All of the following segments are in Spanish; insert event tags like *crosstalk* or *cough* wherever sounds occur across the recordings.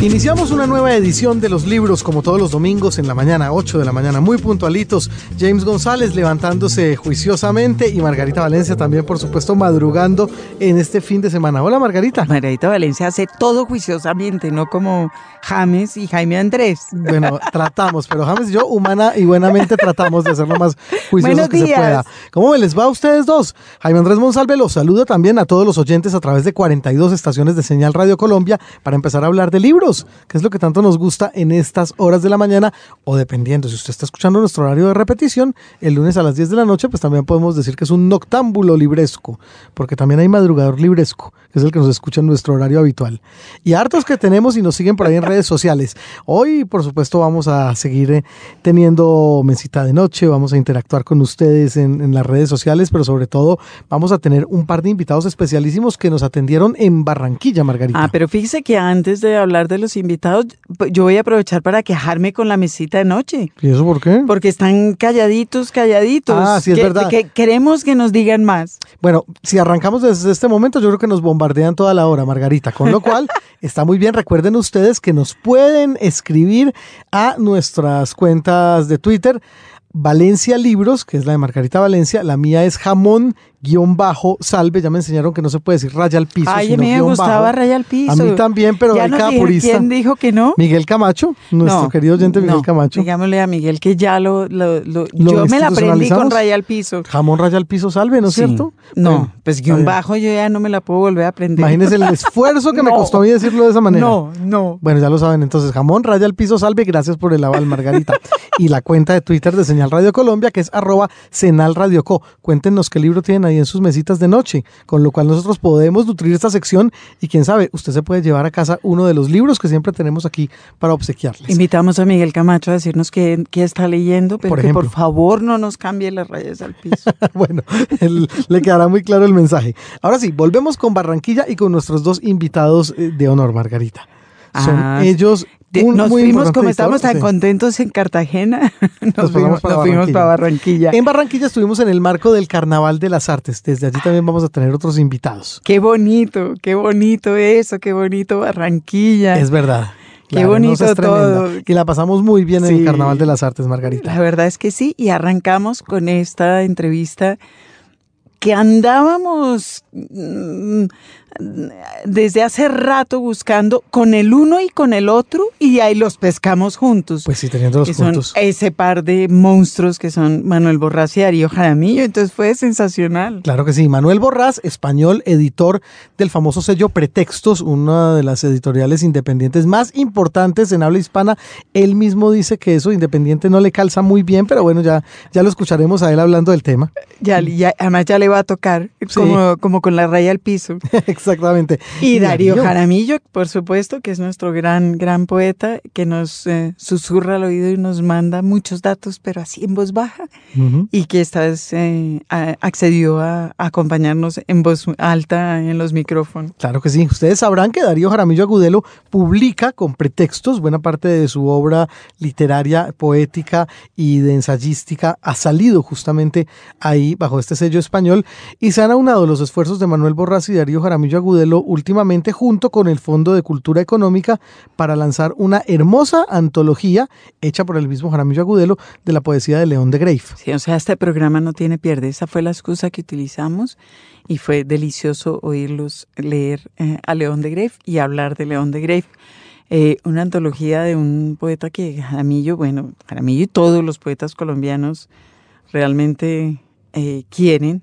Iniciamos una nueva edición de los libros como todos los domingos en la mañana, 8 de la mañana, muy puntualitos. James González levantándose juiciosamente y Margarita Valencia también, por supuesto, madrugando en este fin de semana. Hola Margarita. Margarita Valencia hace todo juiciosamente, no como James y Jaime Andrés. Bueno, tratamos, pero James y yo humana y buenamente tratamos de hacerlo más *laughs* juiciosos que se pueda. ¿Cómo les va a ustedes dos? Jaime Andrés Monsalve los saluda también a todos los oyentes a través de 42 estaciones de señal Radio Colombia para empezar a hablar de libros que es lo que tanto nos gusta en estas horas de la mañana, o dependiendo, si usted está escuchando nuestro horario de repetición, el lunes a las 10 de la noche, pues también podemos decir que es un noctámbulo libresco, porque también hay madrugador libresco, que es el que nos escucha en nuestro horario habitual. Y hartos que tenemos y nos siguen por ahí en redes sociales. Hoy, por supuesto, vamos a seguir eh, teniendo mesita de noche, vamos a interactuar con ustedes en, en las redes sociales, pero sobre todo vamos a tener un par de invitados especialísimos que nos atendieron en Barranquilla, Margarita. Ah, pero fíjese que antes de hablar de los invitados, pues, yo voy a aprovechar para quejarme con la mesita de noche. ¿Y eso por qué? Porque están calladitos, calladitos. Ah, sí, es verdad. Que queremos que nos digan más. Bueno, si arrancamos desde este momento, yo creo que nos bombardean toda la hora, Margarita. Con lo cual, *laughs* está muy bien. Recuerden ustedes que nos pueden escribir a nuestras cuentas de Twitter. Valencia Libros, que es la de Margarita Valencia, la mía es jamón guion bajo, salve, ya me enseñaron que no se puede decir raya al piso. Ay, a mí me gustaba raya al piso. A mí también, pero hay cada purista. ¿Quién dijo que no? Miguel Camacho, nuestro querido oyente Miguel Camacho. Digámosle a Miguel que ya lo, lo, yo me la aprendí con raya al piso. Jamón raya al piso, salve, ¿no es cierto? No, pues guion bajo yo ya no me la puedo volver a aprender. Imagínense el *laughs* esfuerzo que me costó a mí decirlo de esa manera. No, no. Bueno, ya lo saben, entonces jamón raya al piso, salve, gracias por el aval, Margarita. *laughs* y la cuenta de Twitter de Señal Radio Colombia, que es arroba Senal Radio Co. Cuéntenos qué libro tienen ahí en sus mesitas de noche, con lo cual nosotros podemos nutrir esta sección y quién sabe, usted se puede llevar a casa uno de los libros que siempre tenemos aquí para obsequiarles. Invitamos a Miguel Camacho a decirnos qué, está leyendo, pero por que por favor no nos cambie las rayas al piso. *laughs* bueno, le quedará muy claro el mensaje. Ahora sí, volvemos con Barranquilla y con nuestros dos invitados eh, de honor, Margarita. Son ah, ellos nos fuimos, como estamos tan contentos en Cartagena, *laughs* nos, fuimos, para, Barranquilla. En Barranquilla estuvimos en el marco del Carnaval de las Artes. Desde allí también vamos a tener otros invitados. Qué bonito, qué bonito eso, qué bonito Barranquilla. Es verdad. Qué bonito todo. Y la pasamos muy bien en el Carnaval de las Artes, Margarita. La verdad es que sí. Y arrancamos con esta entrevista que andábamos mm, desde hace rato buscando con el uno y con el otro y ahí los pescamos juntos. Pues sí, teniéndolos juntos. ese par de monstruos que son Manuel Borrás y Darío Jaramillo, entonces fue sensacional. Claro que sí, Manuel Borrás, español, editor del famoso sello Pretextos, una de las editoriales independientes más importantes en habla hispana. Él mismo dice que eso independiente no le calza muy bien, pero bueno, ya, ya lo escucharemos a él hablando del tema. Ya, además ya le va a tocar, como, como con la raya al piso. *laughs* Exactamente. Y, Darío, Jaramillo, por supuesto, que es nuestro gran, gran poeta, que nos eh, susurra al oído y nos manda muchos datos, pero así en voz baja, y que esta vez eh, accedió a, acompañarnos en voz alta en los micrófonos. Claro que sí. Ustedes sabrán que Darío Jaramillo Agudelo publica con pretextos buena parte de su obra literaria, poética y de ensayística ha salido justamente ahí bajo este sello español y se han aunado los esfuerzos de Manuel Borras y Darío Jaramillo Agudelo últimamente junto con el Fondo de Cultura Económica para lanzar una hermosa antología hecha por el mismo Jaramillo Agudelo de la poesía de León de Greif. Sí, o sea, este programa no tiene pierde. Esa fue la excusa que utilizamos y fue delicioso oírlos leer eh, a León de Greif y hablar de León de Greif. Eh, una antología de un poeta que Jaramillo, bueno, Jaramillo y todos los poetas colombianos realmente eh, quieren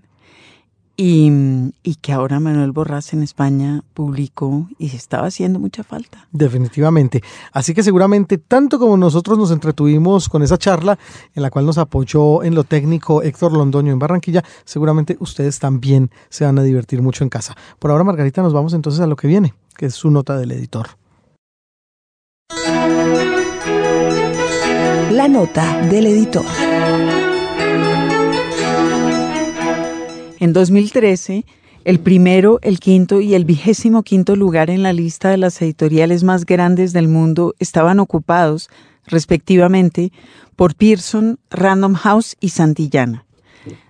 y, que ahora Manuel Borrás en España publicó y se estaba haciendo mucha falta. Definitivamente. Así que seguramente tanto como nosotros nos entretuvimos con esa charla en la cual nos apoyó en lo técnico Héctor Londoño en Barranquilla, seguramente ustedes también se van a divertir mucho en casa. Por ahora, Margarita, nos vamos entonces a lo que viene, que es su nota del editor. La nota del editor. En 2013, el primero, el quinto y el vigésimo quinto lugar en la lista de las editoriales más grandes del mundo estaban ocupados respectivamente, por Pearson, Random House y Santillana.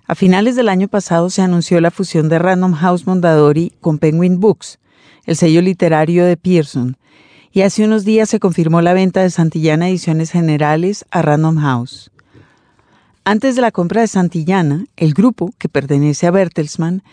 A finales del año pasado se anunció la fusión de Random House Mondadori con Penguin Books, el sello literario de Pearson, y hace unos días se confirmó la venta de Santillana Ediciones Generales a Random House. Antes de la compra de Santillana, el grupo, que pertenece a Bertelsmann,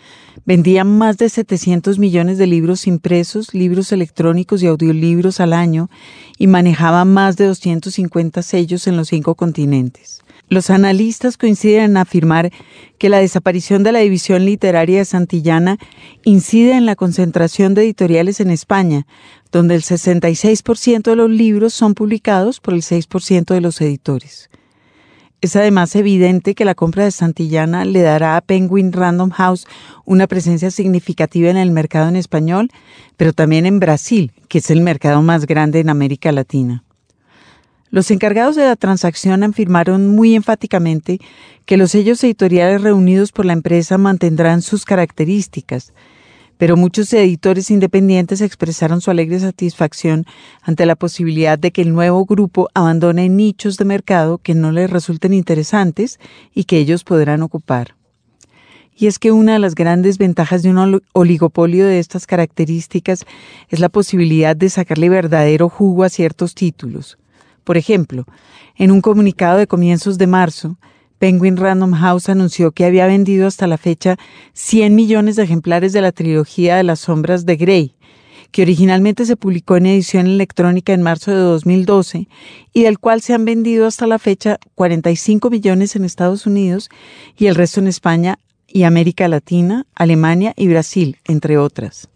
vendía más de 700 millones de libros impresos, libros electrónicos y audiolibros al año y manejaba más de 250 sellos en los cinco continentes. Los analistas coinciden en afirmar que la desaparición de la división literaria de Santillana incide en la concentración de editoriales en España, donde el 66% de los libros son publicados por el 6% de los editores. Es además evidente que la compra de Santillana le dará a Penguin Random House una presencia significativa en el mercado en español, pero también en Brasil, que es el mercado más grande en América Latina. Los encargados de la transacción afirmaron muy enfáticamente que los sellos editoriales reunidos por la empresa mantendrán sus características, pero muchos editores independientes expresaron su alegre satisfacción ante la posibilidad de que el nuevo grupo abandone nichos de mercado que no les resulten interesantes y que ellos podrán ocupar. Y es que una de las grandes ventajas de un oligopolio de estas características es la posibilidad de sacarle verdadero jugo a ciertos títulos. Por ejemplo, en un comunicado de comienzos de marzo, Penguin Random House anunció que había vendido hasta la fecha 100 millones de ejemplares de la trilogía de las sombras de Grey, que originalmente se publicó en edición electrónica en marzo de 2012 y del cual se han vendido hasta la fecha 45 millones en Estados Unidos y el resto en España y América Latina, Alemania y Brasil, entre otras.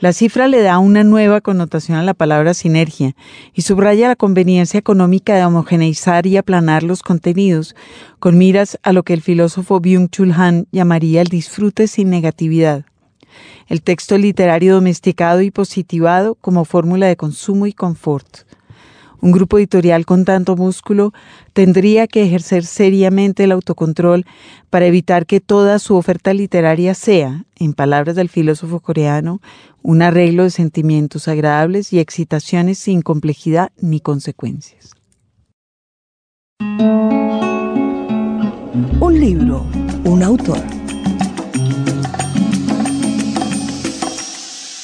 La cifra le da una nueva connotación a la palabra sinergia y subraya la conveniencia económica de homogeneizar y aplanar los contenidos con miras a lo que el filósofo Byung-Chul Han llamaría el disfrute sin negatividad. El texto literario domesticado y positivado como fórmula de consumo y confort. Un grupo editorial con tanto músculo tendría que ejercer seriamente el autocontrol para evitar que toda su oferta literaria sea, en palabras del filósofo coreano, un arreglo de sentimientos agradables y excitaciones sin complejidad ni consecuencias. Un libro, un autor.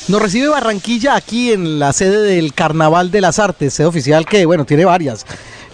Nos recibe Barranquilla aquí en la sede del Carnaval de las Artes, sede oficial que, bueno, tiene varias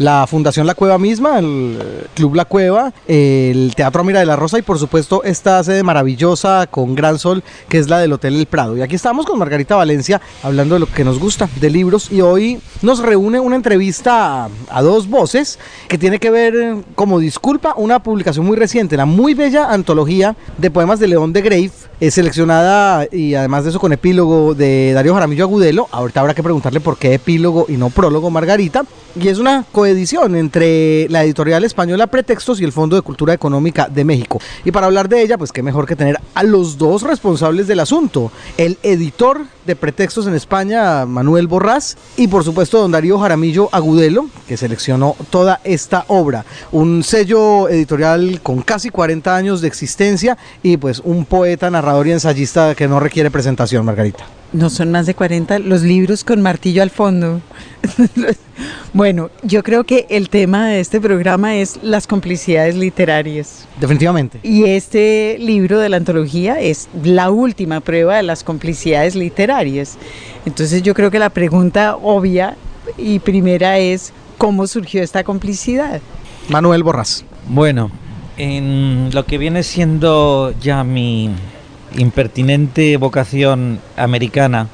la Fundación La Cueva misma, el Club La Cueva, el Teatro Mira de la Rosa y por supuesto esta sede maravillosa con gran sol que es la del Hotel El Prado. Y aquí estamos con Margarita Valencia hablando de lo que nos gusta, de libros y hoy nos reúne una entrevista a, dos voces que tiene que ver como disculpa una publicación muy reciente, la muy bella antología de poemas de León de Grave, es seleccionada y además de eso con epílogo de Darío Jaramillo Agudelo. Ahorita habrá que preguntarle por qué epílogo y no prólogo Margarita. Y es una coedición entre la editorial española Pretextos y el Fondo de Cultura Económica de México. Y para hablar de ella, pues qué mejor que tener a los dos responsables del asunto. El editor de Pretextos en España, Manuel Borrás, y por supuesto don Darío Jaramillo Agudelo, que seleccionó toda esta obra. Un sello editorial con casi 40 años de existencia y pues un poeta, narrador y ensayista que no requiere presentación, Margarita. No son más de 40 los libros con martillo al fondo. *laughs* bueno, yo creo que el tema de este programa es las complicidades literarias. Definitivamente. Y este libro de la antología es la última prueba de las complicidades literarias. Entonces yo creo que la pregunta obvia y primera es, ¿cómo surgió esta complicidad? Manuel Borras. Bueno, en lo que viene siendo ya mi impertinente vocación americana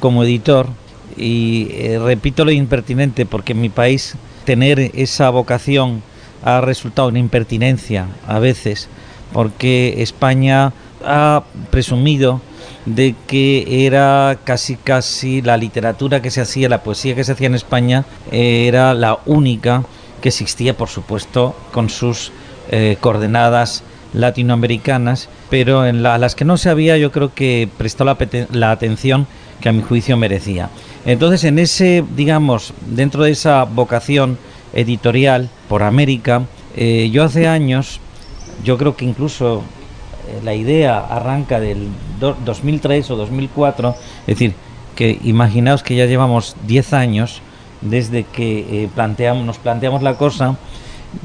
como editor y eh, repito lo impertinente porque en mi país tener esa vocación ha resultado una impertinencia a veces porque España ha presumido de que era casi casi la literatura que se hacía, la poesía que se hacía en España era la única que existía por supuesto con sus eh, coordenadas latinoamericanas, pero en las que no se había yo creo que prestó la, atención que a mi juicio merecía. Entonces, en ese, digamos, dentro de esa vocación editorial por América, eh, yo hace años, yo creo que incluso eh, la idea arranca del 2003 o 2004, es decir, que imaginaos que ya llevamos 10 años desde que eh, planteamos, nos planteamos la cosa,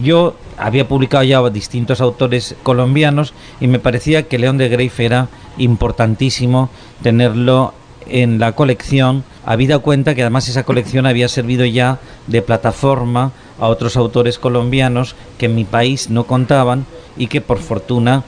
yo había publicado ya distintos autores colombianos y me parecía que León de Greif era importantísimo tenerlo en la colección, habida cuenta que además esa colección había servido ya de plataforma a otros autores colombianos que en mi país no contaban y que por fortuna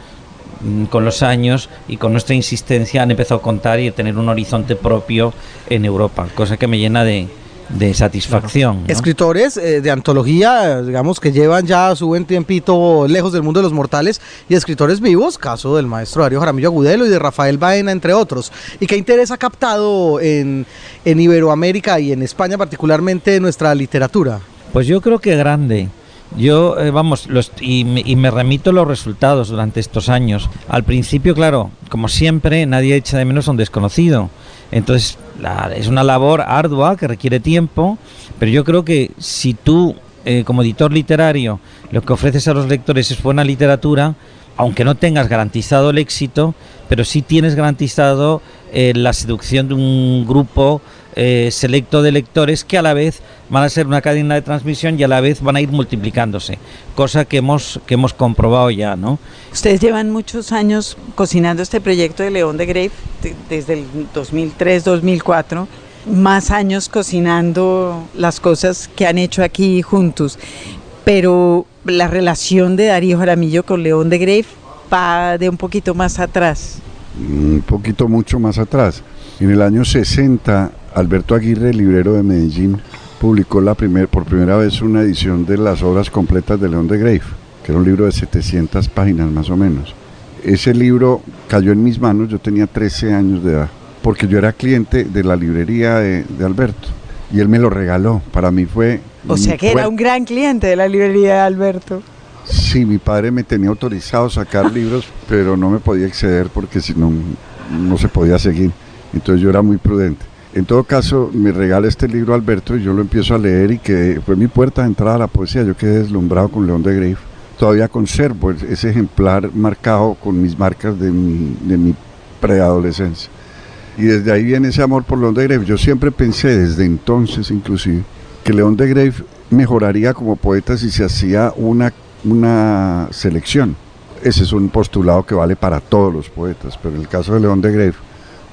mm, con los años y con nuestra insistencia han empezado a contar y a tener un horizonte propio en Europa, cosa que me llena de, de satisfacción. Escritores eh, de antología, digamos, que llevan ya su buen tiempito lejos del mundo de los mortales y escritores vivos, caso del maestro Darío Jaramillo Agudelo y de Rafael Baena, entre otros. ¿Y qué interés ha captado en, en Iberoamérica y en España particularmente nuestra literatura? Pues yo creo que grande. Yo, eh, vamos, los, y, me, y, me, remito los resultados durante estos años. Al principio, claro, como siempre, nadie echa de menos a un desconocido. Entonces, la, es una labor ardua que requiere tiempo, pero yo creo que si tú, eh, como editor literario, lo que ofreces a los lectores es buena literatura, aunque no tengas garantizado el éxito, pero sí tienes garantizado eh, la seducción de un grupo eh, selecto de lectores que a la vez van a ser una cadena de transmisión y a la vez van a ir multiplicándose, cosa que hemos, que hemos comprobado ya, ¿no? Ustedes llevan muchos años cocinando este proyecto de León de Grave, desde el 2003-2004, más años cocinando las cosas que han hecho aquí juntos, pero la relación de Darío Jaramillo con León de Grave va de un poquito más atrás. Un poquito mucho más atrás. En el año 60 Alberto Aguirre, librero de Medellín, publicó la primer, por primera vez una edición de las obras completas de León de Grave, que era un libro de 700 páginas más o menos. Ese libro cayó en mis manos, yo tenía 13 años de edad, porque yo era cliente de la librería de, de Alberto y él me lo regaló. Para mí fue... O sea que fue, era un gran cliente de la librería de Alberto. Sí, mi padre me tenía autorizado a sacar libros, pero no me podía exceder porque si no, no se podía seguir. Entonces yo era muy prudente. En todo caso, me regala este libro Alberto y yo lo empiezo a leer y que fue mi puerta de entrada a la poesía. Yo quedé deslumbrado con León de Grave. Todavía conservo ese ejemplar marcado con mis marcas de mi, de mi preadolescencia. Y desde ahí viene ese amor por León de Grave. Yo siempre pensé, desde entonces inclusive, que León de Grave mejoraría como poeta si se hacía una, una selección. Ese es un postulado que vale para todos los poetas, pero en el caso de León de Grave,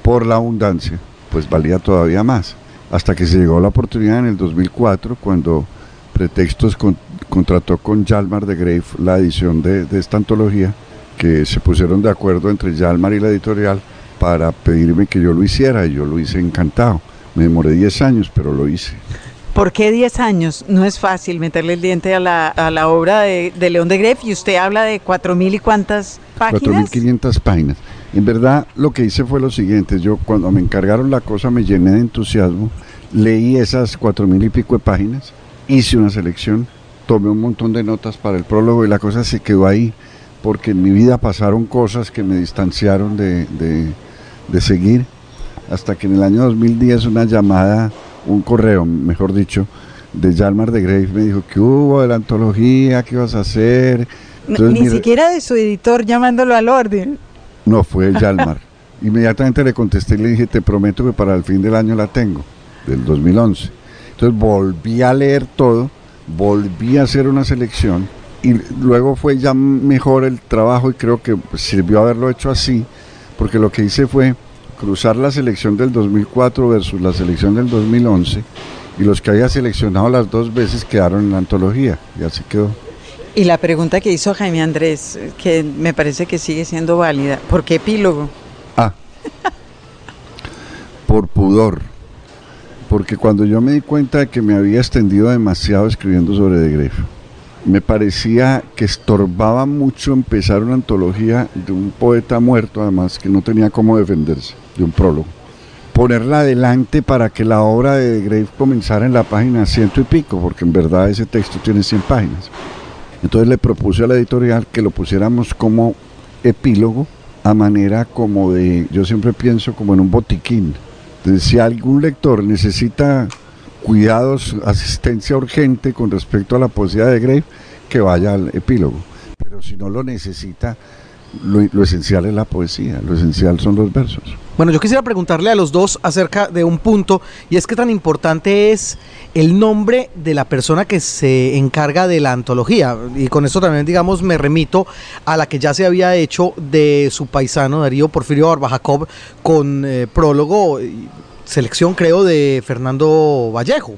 por la abundancia, pues valía todavía más. Hasta que se llegó la oportunidad en el 2004, cuando Pretextos con, contrató con Yalmar de Grave la edición de, de, esta antología, que se pusieron de acuerdo entre Yalmar y la editorial para pedirme que yo lo hiciera, y yo lo hice encantado. Me demoré 10 años, pero lo hice. ¿Por qué 10 años? No es fácil meterle el diente a la, a la obra de, de, León de Greve y usted habla de 4.000 y cuántas páginas. 4.500 páginas. En verdad lo que hice fue lo siguiente, yo cuando me encargaron la cosa me llené de entusiasmo, leí esas 4.000 y pico de páginas, hice una selección, tomé un montón de notas para el prólogo y la cosa se quedó ahí, porque en mi vida pasaron cosas que me distanciaron de, de, de seguir, hasta que en el año 2010 una llamada un correo, mejor dicho, de Yalmar de Grave me dijo que hubo de la antología, qué ibas a hacer. Entonces, Ni siquiera de su editor llamándolo al orden. No, fue Yalmar. *laughs* Inmediatamente le contesté y le dije, te prometo que para el fin del año la tengo, del 2011. Entonces volví a leer todo, volví a hacer una selección y luego fue ya mejor el trabajo y creo que sirvió haberlo hecho así, porque lo que hice fue cruzar la selección del 2004 versus la selección del 2011 y los que había seleccionado las dos veces quedaron en la antología y así quedó. Y la pregunta que hizo Jaime Andrés, que me parece que sigue siendo válida, ¿por qué epílogo? Ah, por pudor, porque cuando yo me di cuenta de que me había extendido demasiado escribiendo sobre De Grefo, me parecía que estorbaba mucho empezar una antología de un poeta muerto, además que no tenía cómo defenderse, de un prólogo. Ponerla adelante para que la obra de Grave comenzara en la página ciento y pico, porque en verdad ese texto tiene 100 páginas. Entonces le propuse a la editorial que lo pusiéramos como epílogo, a manera como de, yo siempre pienso como en un botiquín. Si algún lector necesita cuidados, asistencia urgente con respecto a la poesía de Grave, que vaya al epílogo. Pero si no lo necesita, lo, esencial es la poesía, lo esencial son los versos. Bueno, yo quisiera preguntarle a los dos acerca de un punto, y es que tan importante es el nombre de la persona que se encarga de la antología. Y con eso también, digamos, me remito a la que ya se había hecho de su paisano Darío Porfirio Barba Jacob con eh, prólogo, selección creo de Fernando Vallejo.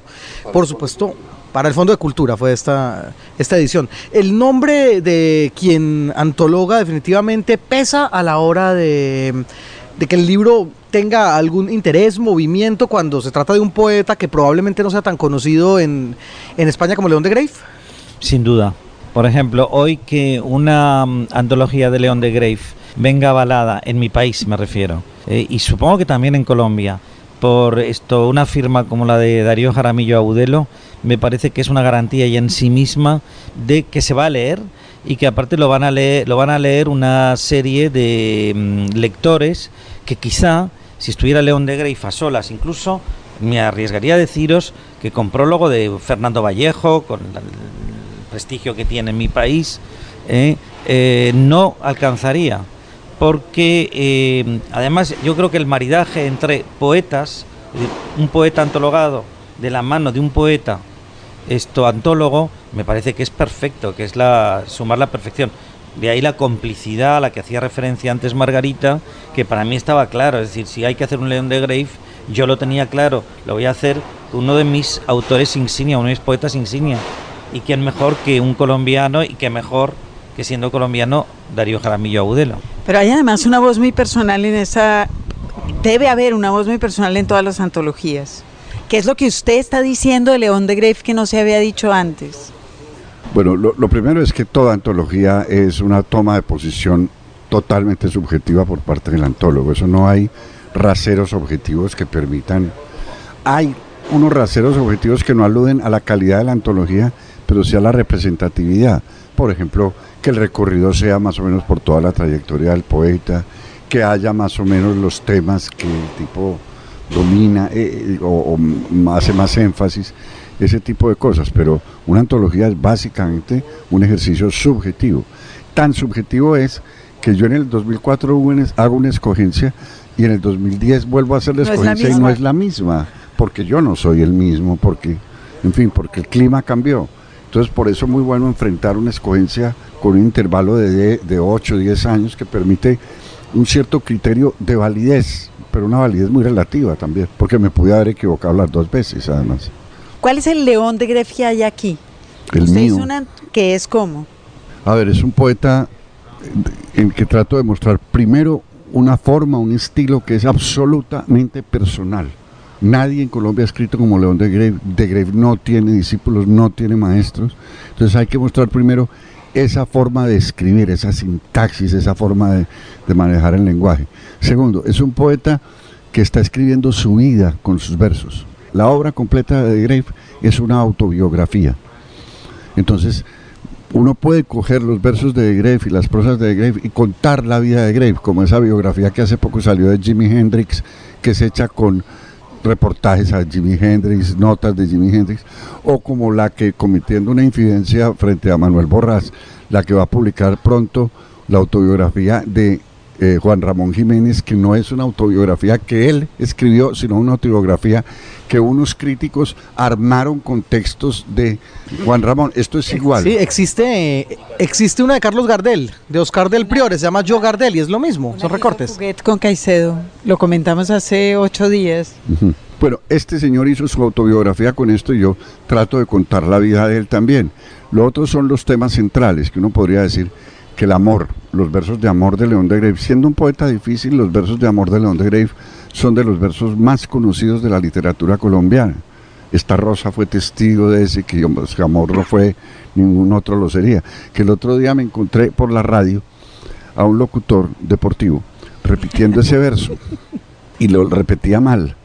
Por supuesto, para el Fondo de Cultura fue esta, esta edición. El nombre de quien antologa definitivamente pesa a la hora de, que el libro tenga algún interés, movimiento, cuando se trata de un poeta que probablemente no sea tan conocido en, España como León de Grave. Sin duda. Por ejemplo, hoy que una mm, antología de León de Grave venga avalada, en mi país me refiero, eh, y supongo que también en Colombia, por esto una firma como la de Darío Jaramillo Audelo, me parece que es una garantía ya en sí misma de que se va a leer y que aparte lo van a leer, lo van a leer una serie de mm, lectores que quizá si estuviera León de Grey a solas incluso me arriesgaría a deciros que con prólogo de Fernando Vallejo, con el prestigio que tiene en mi país, eh, eh, no alcanzaría. Porque eh, además yo creo que el maridaje entre poetas, un poeta antologado de la mano de un poeta esto antólogo me parece que es perfecto, que es la sumar la perfección. De ahí la complicidad a la que hacía referencia antes Margarita, que para mí estaba claro, es decir, si hay que hacer un León de Grave, yo lo tenía claro, lo voy a hacer uno de mis autores insignia, uno de mis poetas insignia. Y quién mejor que un colombiano y qué mejor que siendo colombiano Darío Jaramillo Agudelo. Pero hay además una voz muy personal en esa... Debe haber una voz muy personal en todas las antologías. ¿Qué es lo que usted está diciendo de León de Greif que no se había dicho antes? Bueno, lo, primero es que toda antología es una toma de posición totalmente subjetiva por parte del antólogo. Eso no hay raseros objetivos que permitan. Hay unos raseros objetivos que no aluden a la calidad de la antología, pero sí a la representatividad. Por ejemplo, que el recorrido sea más o menos por toda la trayectoria del poeta, que haya más o menos los temas que el tipo domina eh, eh, o, hace más énfasis, ese tipo de cosas, pero una antología es básicamente un ejercicio subjetivo. Tan subjetivo es que yo en el 2004 hago una escogencia y en el 2010 vuelvo a hacer la escogencia y no es la misma, porque yo no soy el mismo, porque, en fin, porque el clima cambió. Entonces, por eso es muy bueno enfrentar una escogencia con un intervalo de, de 8 o 10 años que permite un cierto criterio de validez pero una validez muy relativa también, porque me pude haber equivocado las dos veces además. ¿Cuál es el león de Gref que hay aquí? El mío. que es como? A ver, es un poeta en que trato de mostrar primero una forma, un estilo que es absolutamente personal. Nadie en Colombia ha escrito como León de Greve. De Greve no tiene discípulos, no tiene maestros. Entonces hay que mostrar primero esa forma de escribir, esa sintaxis, esa forma de, manejar el lenguaje. Segundo, es un poeta que está escribiendo su vida con sus versos. La obra completa de Grave es una autobiografía. Entonces, uno puede coger los versos de Grave y las prosas de Grave y contar la vida de Grave, como esa biografía que hace poco salió de Jimi Hendrix, que se echa con reportajes a Jimi Hendrix, notas de Jimi Hendrix, o como la que cometiendo una infidencia frente a Manuel Borrás, la que va a publicar pronto la autobiografía de eh, Juan Ramón Jiménez, que no es una autobiografía que él escribió, sino una autobiografía que unos críticos armaron con textos de Juan Ramón. Esto es igual. Sí, existe, existe una de Carlos Gardel, de Oscar del Priore, se llama Yo Gardel y es lo mismo, son recortes. Con Caicedo, lo comentamos hace ocho días. Bueno, este señor hizo su autobiografía con esto y yo trato de contar la vida de él también. Lo otro son los temas centrales, que uno podría decir que el amor, los versos de amor de León de Grave, siendo un poeta difícil, los versos de amor de León de Grave son de los versos más conocidos de la literatura colombiana. Esta rosa fue testigo de ese, que ese amor no fue, ningún otro lo sería. Que el otro día me encontré por la radio a un locutor deportivo repitiendo ese verso y lo repetía mal.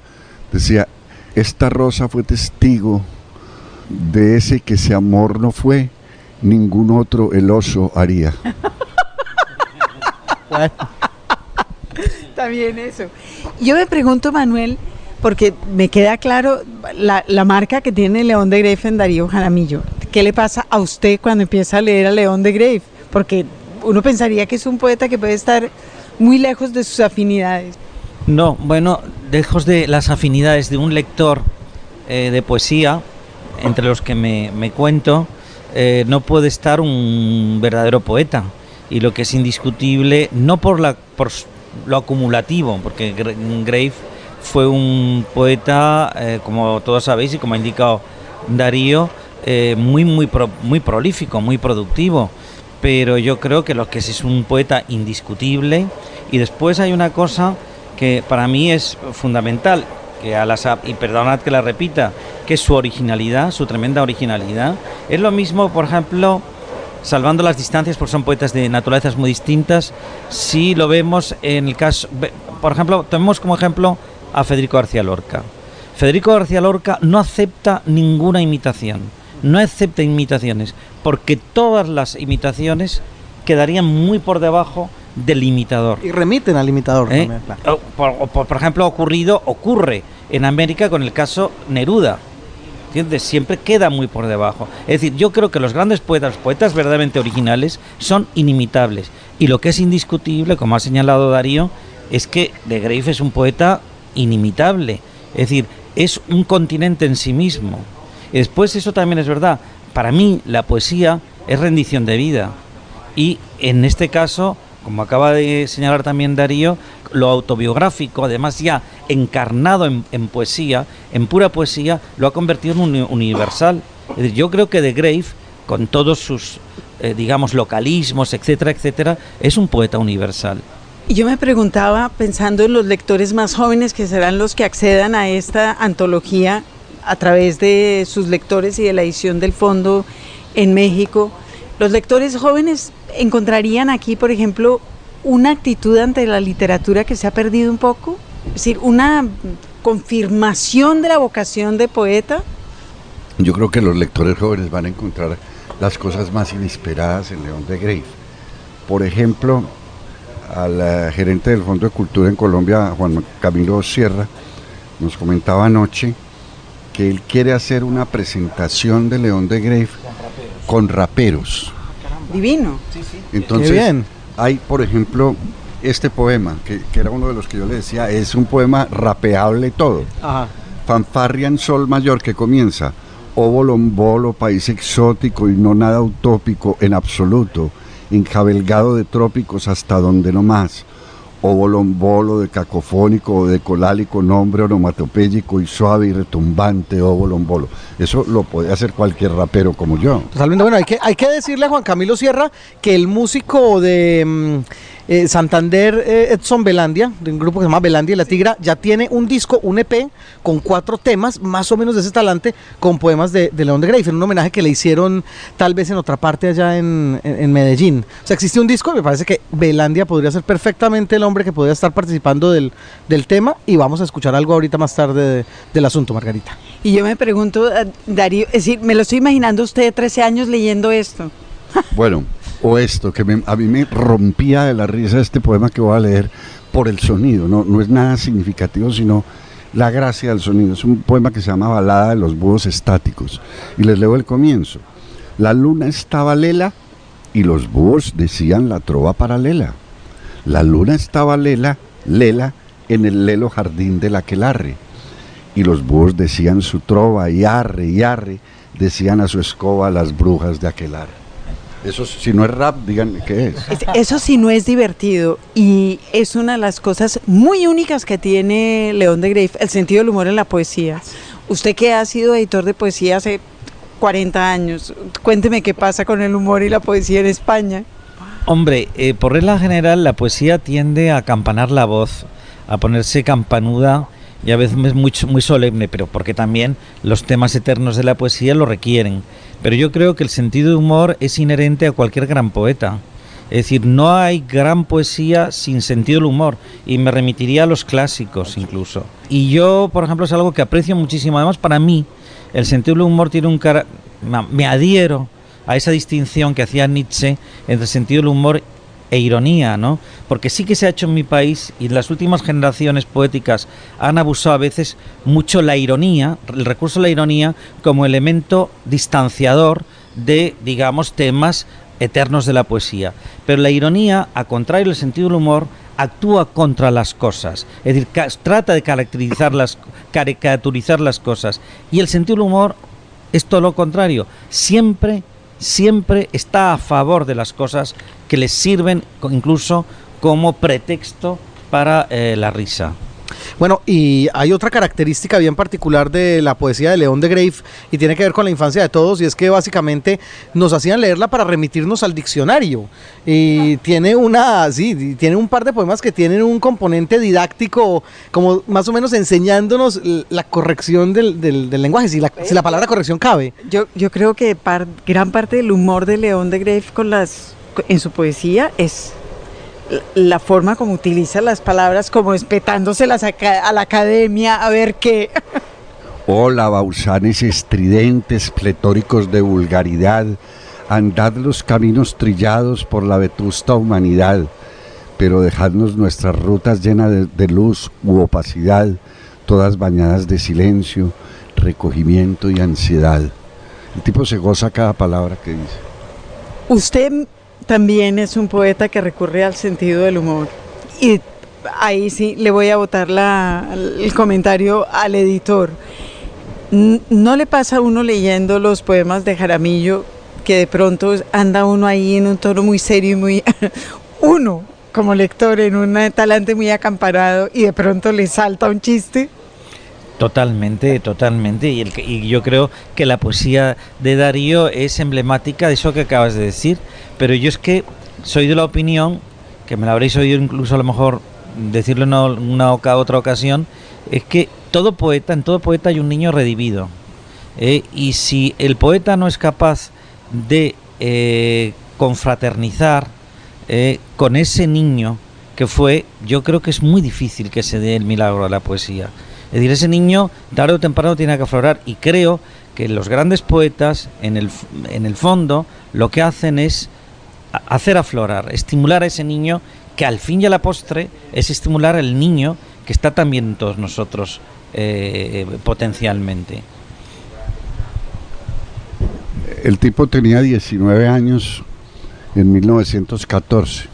Decía, esta rosa fue testigo de ese que ese amor no fue, ningún otro el oso haría. *laughs* También eso. Yo me pregunto, Manuel, porque me queda claro la, marca que tiene León de Grave en Darío Jaramillo. ¿Qué le pasa a usted cuando empieza a leer a León de Grave? Porque uno pensaría que es un poeta que puede estar muy lejos de sus afinidades. No, bueno, lejos de las afinidades de un lector eh, de poesía, entre los que me, cuento, eh, no puede estar un verdadero poeta. Y lo que es indiscutible, no por, la, por lo acumulativo, porque Grave fue un poeta, eh, como todos sabéis y como ha indicado Darío, muy, muy, muy prolífico, muy productivo. Pero yo creo que lo que es, es un poeta indiscutible. Y después hay una cosa que para mí es fundamental, que a las, y perdonad que la repita, que es su originalidad, su tremenda originalidad. Es lo mismo, por ejemplo, salvando las distancias, porque son poetas de naturalezas muy distintas, si lo vemos en el caso, por ejemplo, tomemos como ejemplo a Federico García Lorca. Federico García Lorca no acepta ninguna imitación, no acepta imitaciones, porque todas las imitaciones quedarían muy por debajo del imitador. Y remiten al imitador ¿Eh? por, ejemplo, ha ocurrido, ocurre en América con el caso Neruda. ¿Entiendes? Siempre queda muy por debajo. Es decir, yo creo que los grandes poetas, poetas verdaderamente originales, son inimitables. Y lo que es indiscutible, como ha señalado Darío, es que de Grave es un poeta inimitable. Es decir, es un continente en sí mismo. Y después eso también es verdad. Para mí la poesía es rendición de vida. Y en este caso como acaba de señalar también Darío, lo autobiográfico, además ya encarnado en, poesía, en pura poesía, lo ha convertido en un universal. yo creo que de Grave, con todos sus, eh, digamos, localismos, etcétera, etcétera, es un poeta universal. Yo me preguntaba, pensando en los lectores más jóvenes que serán los que accedan a esta antología a través de sus lectores y de la edición del fondo en México, los lectores jóvenes encontrarían aquí, por ejemplo, una actitud ante la literatura que se ha perdido un poco, es decir, una confirmación de la vocación de poeta. Yo creo que los lectores jóvenes van a encontrar las cosas más inesperadas en León de Grave. Por ejemplo, al eh, gerente del Fondo de Cultura en Colombia, Juan Camilo Sierra, nos comentaba anoche que él quiere hacer una presentación de León de Grave con raperos. Divino. Entonces, hay, por ejemplo, este poema, que, era uno de los que yo le decía, es un poema rapeable todo. Ajá. Fanfarria en sol mayor que comienza. O bolombolo, país exótico y no nada utópico en absoluto, encabelgado de trópicos hasta donde no más o bolombolo de cacofónico o de colálico nombre onomatopéyico y suave y retumbante o bolombolo. Eso lo puede hacer cualquier rapero como yo. Totalmente, bueno, hay que, hay que decirle a Juan Camilo Sierra que el músico de... Mm, eh, Santander eh, Edson Belandia, de un grupo que se llama Belandia y la Tigra, ya tiene un disco, un EP, con cuatro temas, más o menos de ese talante, con poemas de, León de Grave, un homenaje que le hicieron tal vez en otra parte allá en, Medellín. O sea, existe un disco, me parece que Belandia podría ser perfectamente el hombre que podría estar participando del, del tema, y vamos a escuchar algo ahorita más tarde del asunto, Margarita. Y yo me pregunto, eh, Darío, es decir, me lo estoy imaginando usted de 13 años leyendo esto. Bueno, o esto, que a mí me rompía de la risa este poema que voy a leer por el sonido, no, no es nada significativo, sino la gracia del sonido. Es un poema que se llama Balada de los Búhos Estáticos. Y les leo el comienzo. La luna estaba lela y los búhos decían la trova paralela. La luna estaba lela, lela, en el lelo jardín del aquelarre. Y los búhos decían su trova y arre y arre, decían a su escoba las brujas de aquelarre. Eso si no es rap, digan qué es. Eso sí no es divertido y es una de las cosas muy únicas que tiene León de Grave, el sentido del humor en la poesía. Usted que ha sido editor de poesía hace 40 años, cuénteme qué pasa con el humor y la poesía en España. Hombre, eh, por regla general la poesía tiende a campanar la voz, a ponerse campanuda y a veces muy, muy solemne, pero porque también los temas eternos de la poesía lo requieren. Pero yo creo que el sentido de humor es inherente a cualquier gran poeta. Es decir, no hay gran poesía sin sentido del humor y me remitiría a los clásicos incluso. Y yo, por ejemplo, es algo que aprecio muchísimo. Además, para mí, el sentido del humor tiene un cara... Me adhiero a esa distinción que hacía Nietzsche entre sentido del humor e ironía, ¿no? Porque sí que se ha hecho en mi país y las últimas generaciones poéticas han abusado a veces mucho la ironía, el recurso de la ironía como elemento distanciador de, digamos, temas eternos de la poesía. Pero la ironía, a contrario del sentido del humor, actúa contra las cosas, es decir, trata de caracterizar las, caricaturizar las cosas. Y el sentido del humor es todo lo contrario, siempre, siempre está a favor de las cosas que les sirven incluso como pretexto para eh, la risa. Bueno, y hay otra característica bien particular de la poesía de León de Grave y tiene que ver con la infancia de todos y es que básicamente nos hacían leerla para remitirnos al diccionario y tiene una, sí, tiene un par de poemas que tienen un componente didáctico como más o menos enseñándonos la corrección del, lenguaje, si la, si la, palabra corrección cabe. Yo, yo creo que gran parte del humor de León de Grave con las, en su poesía es la forma como utiliza las palabras, como espetándoselas a, a la academia, a ver qué. Hola, bausanes estridentes, pletóricos de vulgaridad, andad los caminos trillados por la vetusta humanidad, pero dejadnos nuestras rutas llenas de, de luz u opacidad, todas bañadas de silencio, recogimiento y ansiedad. El tipo se goza cada palabra que dice. Usted también es un poeta que recurre al sentido del humor. Y ahí sí le voy a botar el comentario al editor. ¿No le pasa a uno leyendo los poemas de Jaramillo que de pronto anda uno ahí en un tono muy serio y muy... *laughs* uno como lector en un talante muy acamparado y de pronto le salta un chiste? Totalmente, totalmente. Y, el, y yo creo que la poesía de Darío es emblemática de eso que acabas de decir. Pero yo es que soy de la opinión, que me la habréis oído incluso a lo mejor decirlo en una, otra ocasión, es que todo poeta, en todo poeta hay un niño redivido. ¿eh? y si el poeta no es capaz de eh, confraternizar eh, con ese niño que fue, yo creo que es muy difícil que se dé el milagro a la poesía. Es decir, ese niño tarde o temprano tiene que aflorar. Y creo que los grandes poetas en el, en el fondo lo que hacen es hacer aflorar, estimular a ese niño que al fin y a la postre es estimular al niño que está también en todos nosotros eh, potencialmente. El tipo tenía 19 años en 1914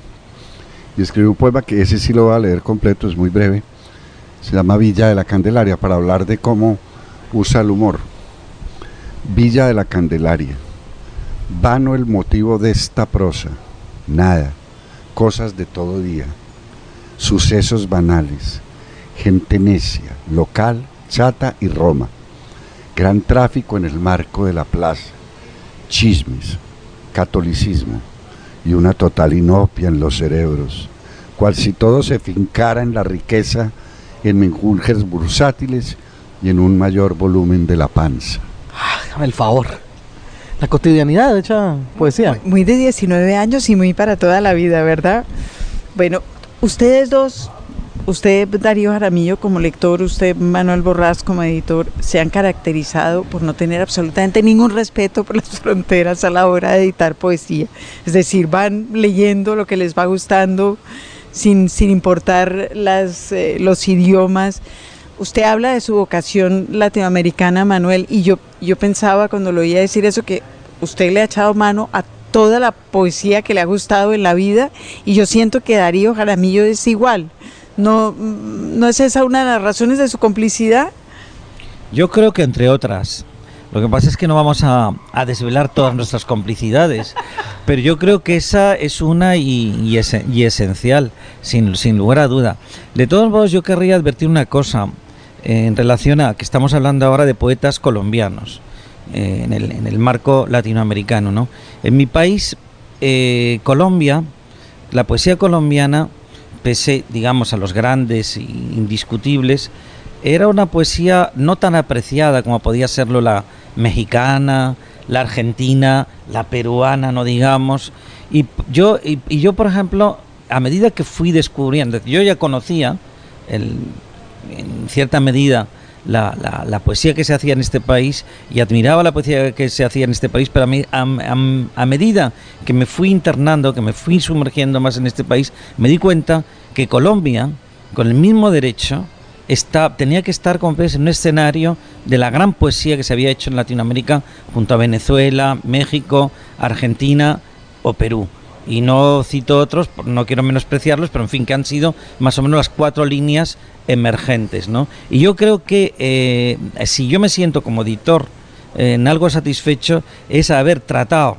y escribió un poema que ese sí lo voy a leer completo, es muy breve se llama Villa de la Candelaria, para hablar de cómo usa el humor. Villa de la Candelaria. Vano el motivo de esta prosa. Nada. Cosas de todo día. Sucesos banales. Gente necia, local, chata y Roma. Gran tráfico en el marco de la plaza. Chismes, catolicismo y una total inopia en los cerebros, cual si todo se fincara en la riqueza en menjurjes bursátiles y en un mayor volumen de la panza. Ah, el favor. La cotidianidad hecha poesía. Muy de 19 años y muy para toda la vida, ¿verdad? Bueno, ustedes dos, usted Darío Jaramillo como lector, usted Manuel Borrás como editor, se han caracterizado por no tener absolutamente ningún respeto por las *laughs* fronteras a la hora de editar poesía. Es decir, van leyendo lo que les va gustando sin, sin importar las, eh, los idiomas. Usted habla de su vocación latinoamericana, Manuel, y yo, yo pensaba cuando lo oía decir eso que usted le ha echado mano a toda la poesía que le ha gustado en la vida y yo siento que Darío Jaramillo es igual. ¿No, ¿No es esa una de las razones de su complicidad? Yo creo que entre otras. Lo que pasa es que no vamos a, desvelar todas nuestras complicidades, pero yo creo que esa es una y, esencial, sin, sin, lugar a duda. De todos modos, yo querría advertir una cosa en relación a que estamos hablando ahora de poetas colombianos, eh, en, el, en, el, marco latinoamericano. ¿no? En mi país, eh, Colombia, la poesía colombiana, pese, digamos, a los grandes e indiscutibles, era una poesía no tan apreciada como podía serlo la mexicana, la argentina, la peruana, no digamos. Y yo, y, yo por ejemplo, a medida que fui descubriendo, yo ya conocía en cierta medida la, la, poesía que se hacía en este país y admiraba la poesía que se hacía en este país, pero a, mí, a, medida que me fui internando, que me fui sumergiendo más en este país, me di cuenta que Colombia, con el mismo derecho, tenía que estar como en un escenario de la gran poesía que se había hecho en Latinoamérica junto a Venezuela, México, Argentina o Perú. Y no cito otros, no quiero menospreciarlos, pero en fin, que han sido más o menos las cuatro líneas emergentes. ¿no? Y yo creo que eh, si yo me siento como editor en algo satisfecho, es haber tratado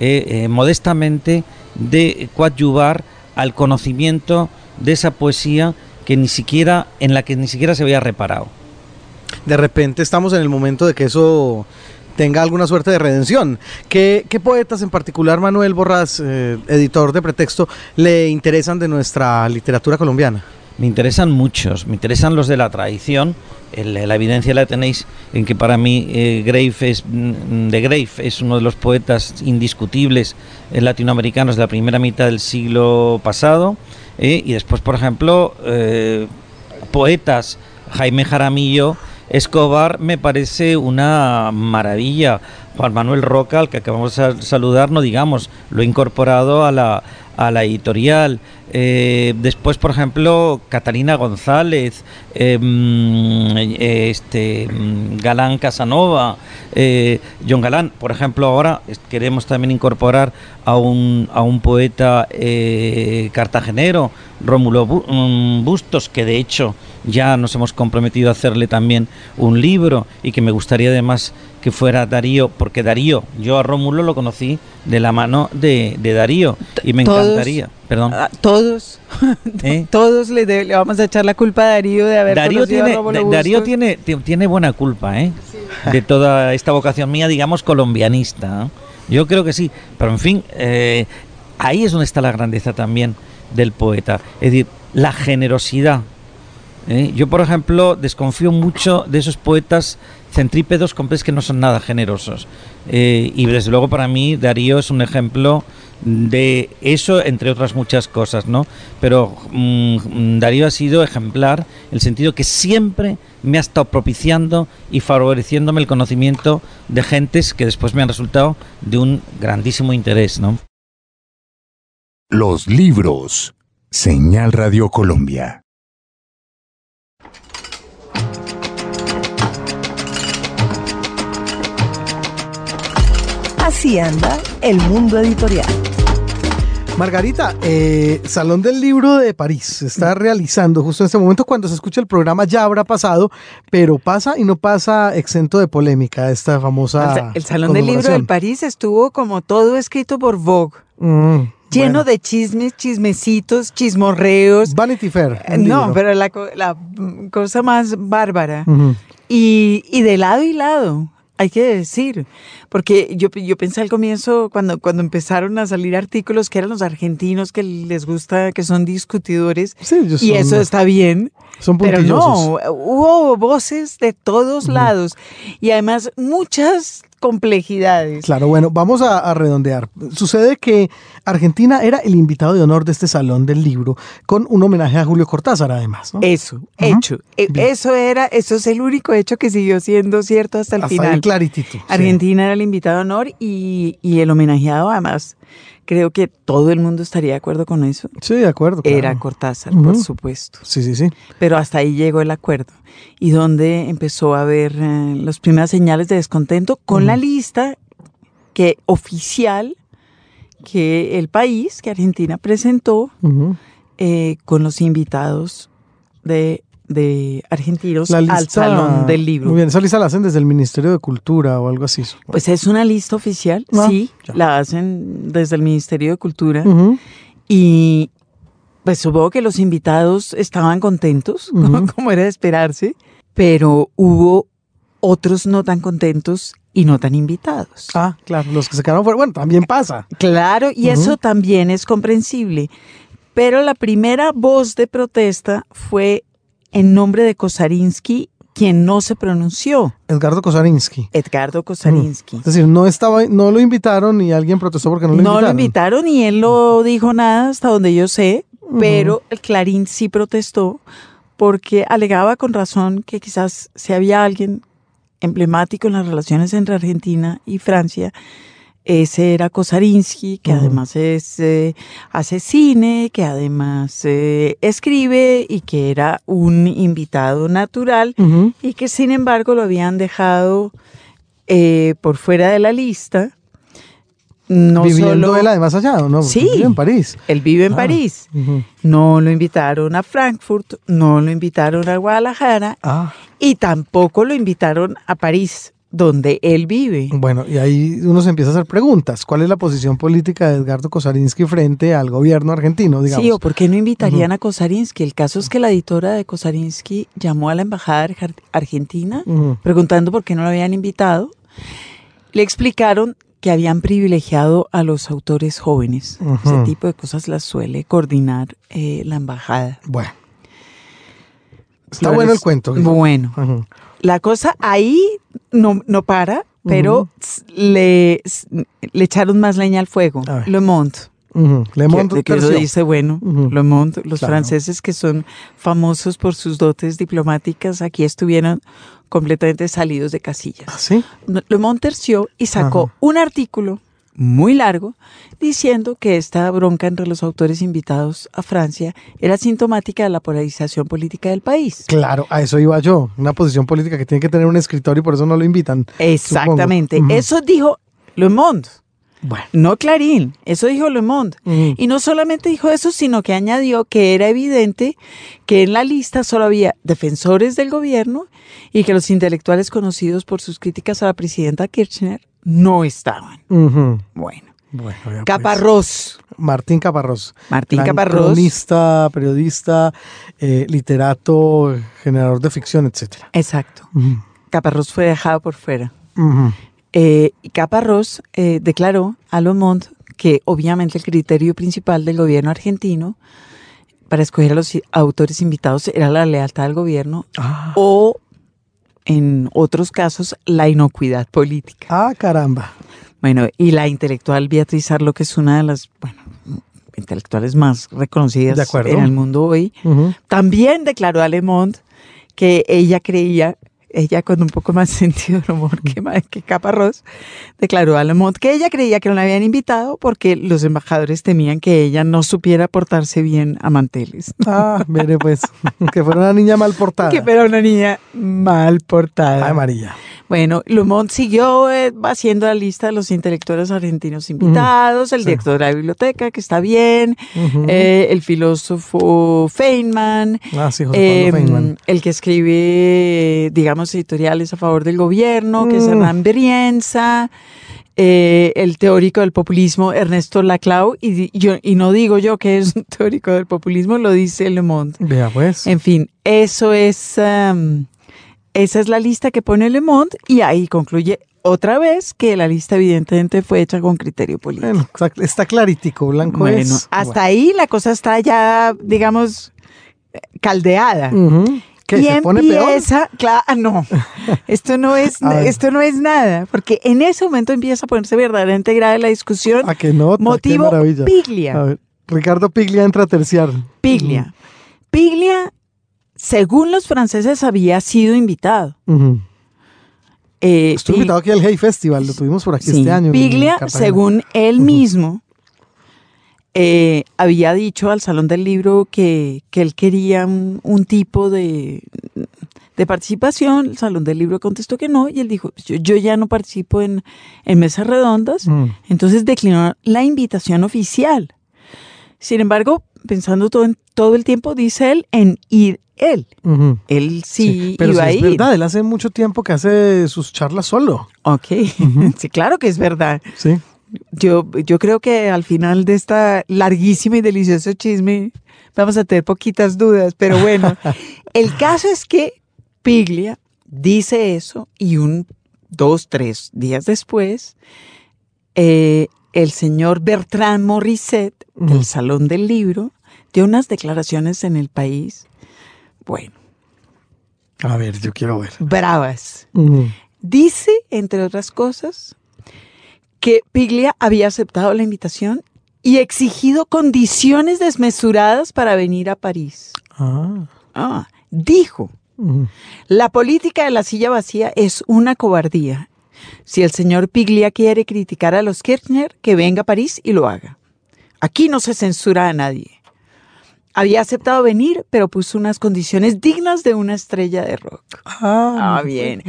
eh, modestamente de coadyuvar al conocimiento de esa poesía que ni siquiera en la que ni siquiera se había reparado de repente estamos en el momento de que eso tenga alguna suerte de redención. ¿Qué, poetas en particular, Manuel Borras, eh, editor de Pretexto, le interesan de nuestra literatura colombiana? Me interesan muchos, me interesan los de la tradición. la evidencia la tenéis en que para mí eh, mm, de Grave es uno de los poetas indiscutibles latinoamericanos de la primera mitad del siglo pasado. Eh, y después, por ejemplo, poetas, Jaime Jaramillo, Escobar me parece una maravilla. Juan Manuel Roca, al que acabamos de saludar, no digamos, lo he incorporado a la, a la editorial. Eh, después, por ejemplo, Catalina González, eh, mm, este, mm, Galán Casanova, eh, John Galán. Por ejemplo, ahora queremos también incorporar a un, a un poeta cartagenero, Rómulo mm, Bustos, que de hecho ya nos hemos comprometido a hacerle también un libro y que me gustaría además que fuera Darío, porque Darío, yo a Rómulo lo conocí de la mano de, Darío y me encantaría. Perdón. Ah, todos, *laughs* ¿Eh? todos le, vamos a echar la culpa a Darío de haber Darío tiene, a Rómulo Darío tiene, tiene buena culpa, ¿eh? De toda esta vocación mía, digamos, colombianista. Yo creo que sí, pero en fin, eh, ahí es donde está la grandeza también del poeta. Es decir, la generosidad. ¿eh? Yo, por ejemplo, desconfío mucho de esos poetas centrípedos compres que no son nada generosos. Eh, y desde luego para mí Darío es un ejemplo de eso, entre otras muchas cosas, ¿no? Pero mm, Darío ha sido ejemplar el sentido que siempre me ha estado propiciando y favoreciéndome el conocimiento de gentes que después me han resultado de un grandísimo interés, ¿no? Los libros. Señal Radio Colombia. Así anda el mundo editorial. Margarita, eh, Salón del Libro de París se está realizando justo en este momento. Cuando se escucha el programa ya habrá pasado, pero pasa y no pasa exento de polémica esta famosa. El, Salón del Libro de París estuvo como todo escrito por Vogue. Mm, lleno de chismes, chismecitos, chismorreos. Vanity Fair. Eh, no, pero la, cosa más bárbara. y, y de lado y lado hay que decir, porque yo, yo pensé al comienzo, cuando, cuando empezaron a salir artículos, que eran los argentinos que les gusta, que son discutidores, y eso está bien. Son pero no, hubo voces de todos lados y además muchas complejidades. Claro, bueno, vamos a, redondear. Sucede que Argentina era el invitado de honor de este salón del libro, con un homenaje a Julio Cortázar, además. ¿no? Eso, hecho. E, eso era, eso es el único hecho que siguió siendo cierto hasta el final. claritito. Argentina era el invitado de honor y, y el homenajeado, además creo que todo el mundo estaría de acuerdo con eso. Sí, de acuerdo. Era Cortázar, por supuesto. Sí, sí, sí. Pero hasta ahí llegó el acuerdo. Y donde empezó a haber eh, las primeras señales de descontento con la lista que oficial que el país, que Argentina presentó eh, con los invitados de de argentinos al Salón del Libro. Muy bien, esa lista la hacen desde el Ministerio de Cultura o algo así. Pues es una lista oficial, ah, sí, la hacen desde el Ministerio de Cultura. Y pues supongo que los invitados estaban contentos, *laughs* como era de esperarse, pero hubo otros no tan contentos y no tan invitados. Ah, claro, los que se quedaron fuera, bueno, también pasa. *laughs* Claro, y eso también es comprensible. Pero la primera voz de protesta fue en nombre de Kosarinsky, quien no se pronunció. Edgardo Kosarinsky. Edgardo Kosarinsky. Es decir, no estaba, no lo invitaron y alguien protestó porque no lo invitaron. No lo invitaron y él no dijo nada hasta donde yo sé, pero el Clarín sí protestó porque alegaba con razón que quizás si había alguien emblemático en las relaciones entre Argentina y Francia, ese era Kosarinsky, que además es, eh, hace cine, que además eh, escribe y que era un invitado natural y que sin embargo lo habían dejado eh, por fuera de la lista no Viviendo solo... él además allá, ¿o ¿no? Porque Sí. Vive en París. Él vive en Ah, París. No lo invitaron a Frankfurt, no lo invitaron a Guadalajara Ah, y tampoco lo invitaron a París, donde él vive. bueno, y ahí uno se empieza a hacer preguntas. ¿Cuál es la posición política de Edgardo Kosarinsky frente al gobierno argentino, digamos? Sí, o por qué no invitarían a Kosarinsky. El caso es que la editora de Kosarinsky llamó a la embajada arg- argentina preguntando por qué no lo habían invitado. Le explicaron que habían privilegiado a los autores jóvenes. Ese tipo de cosas las suele coordinar eh, la embajada. Bueno. Está Flores- bueno el cuento. Bueno, la cosa ahí no, no para, pero le, le echaron más leña al fuego. Le Monde. Le Monde que, que dice, bueno. Le Monde, los Claro. franceses que son famosos por sus dotes diplomáticas, aquí estuvieron completamente salidos de casillas. ¿Ah, sí? Le Monde terció y sacó un artículo muy largo diciendo que esta bronca entre los autores invitados a Francia era sintomática de la polarización política del país. Claro, a eso iba yo. Una posición política que tiene que tener un escritorio y por eso no lo invitan. Exactamente. Supongo. Eso dijo Le Monde, Bueno. no Clarín. Eso dijo Le Monde. Y no solamente dijo eso, sino que añadió que era evidente que en la lista solo había defensores del gobierno y que los intelectuales conocidos por sus críticas a la presidenta Kirchner no estaban. Bueno. Pues. Caparrós. Martín Caparrós. Martín Gran Caparrós. Cronista, periodista, eh, literato, generador de ficción, etcétera. Exacto. Caparrós fue dejado por fuera. Eh, y Caparrós eh, declaró a Le Monde que obviamente el criterio principal del gobierno argentino para escoger a los autores invitados era la lealtad al gobierno Ah. o, en otros casos, la inocuidad política. Ah, caramba. Bueno, y la intelectual Beatriz Arlo, que es una de las bueno, intelectuales más reconocidas en el mundo hoy, también declaró a Le Monde que ella creía, ella con un poco más *laughs* sentido del humor que, ma- que Caparrós, declaró a Le Monde que ella creía que no la habían invitado porque los embajadores temían que ella no supiera portarse bien a manteles. Ah, mire pues, *laughs* que fuera una niña mal portada. Que era una niña mal portada. Ay, María. Bueno, Le Monde siguió eh, haciendo la lista de los intelectuales argentinos invitados, el sí. director de la biblioteca, que está bien, eh, el filósofo Feynman, ah, sí, José Pablo eh, Feynman. el que escribe, digamos, editoriales a favor del gobierno, que es Mm. Hernán Brienza, eh, el teórico del populismo Ernesto Laclau, y, di- yo, y no digo yo que es *laughs* un teórico del populismo, lo dice Le Monde. Vea pues. En fin, eso es, am, esa es la lista que pone Le Monde y ahí concluye otra vez que la lista evidentemente fue hecha con criterio político. Bueno, está, claritico, blanco Bueno, es. hasta ahí la cosa está ya, digamos, caldeada. ¿Qué, y se pone peor? empieza, claro, no, *laughs* esto no es, esto no es nada, porque en ese momento empieza a ponerse verdaderamente grave la discusión. ¿A que no? Motivo Qué maravilla. Piglia. A ver, Ricardo Piglia entra a terciar. Piglia. Piglia, según los franceses, había sido invitado. Eh, Estuvo invitado aquí al Hey Festival, lo tuvimos por aquí sí, este año. Piglia, según él mismo, eh, había dicho al Salón del Libro que, que él quería un, un tipo de, de participación. El Salón del Libro contestó que no y él dijo, yo, yo ya no participo en, en mesas redondas. Mm. Entonces declinó la invitación oficial. Sin embargo, pensando todo, en- todo el tiempo, dice él, en ir él. Él sí, pero iba sí a es ir. verdad, él hace mucho tiempo que hace sus charlas solo. Ok, *laughs* sí, claro que es verdad. Sí. Yo, yo creo que al final de esta larguísima y delicioso chisme vamos a tener poquitas dudas, pero bueno, *laughs* el caso es que Piglia dice eso y un, dos, tres días después, eh, el señor Bertrand Morisset, Ujú. del Salón del Libro, dio unas declaraciones en el país, bueno, A ver, yo quiero ver. bravas. Dice, entre otras cosas, que Piglia había aceptado la invitación y exigido condiciones desmesuradas para venir a París. Ah. Ah, dijo, Ujú. la política de la silla vacía es una cobardía. Si el señor Piglia quiere criticar a los Kirchner, que venga a París y lo haga. Aquí no se censura a nadie. Había aceptado venir, pero puso unas condiciones dignas de una estrella de rock. Ah, Ah, bien.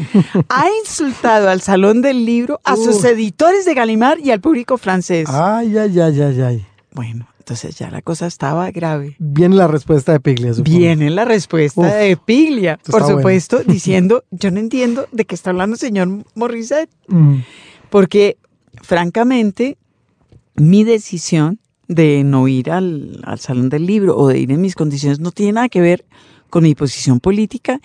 Ha *laughs* insultado al Salón del Libro, a sus editores de Gallimard y al público francés. Ay, ay, ay, ay, ay. Bueno, entonces ya la cosa estaba grave. Viene la respuesta de Piglia, supongo. Viene la respuesta Uf. de Piglia, por bueno. supuesto, *laughs* diciendo, yo no entiendo de qué está hablando el señor Morissette, Mm, porque francamente mi decisión de no ir al, al Salón del Libro o de ir en mis condiciones no tiene nada que ver con mi posición política.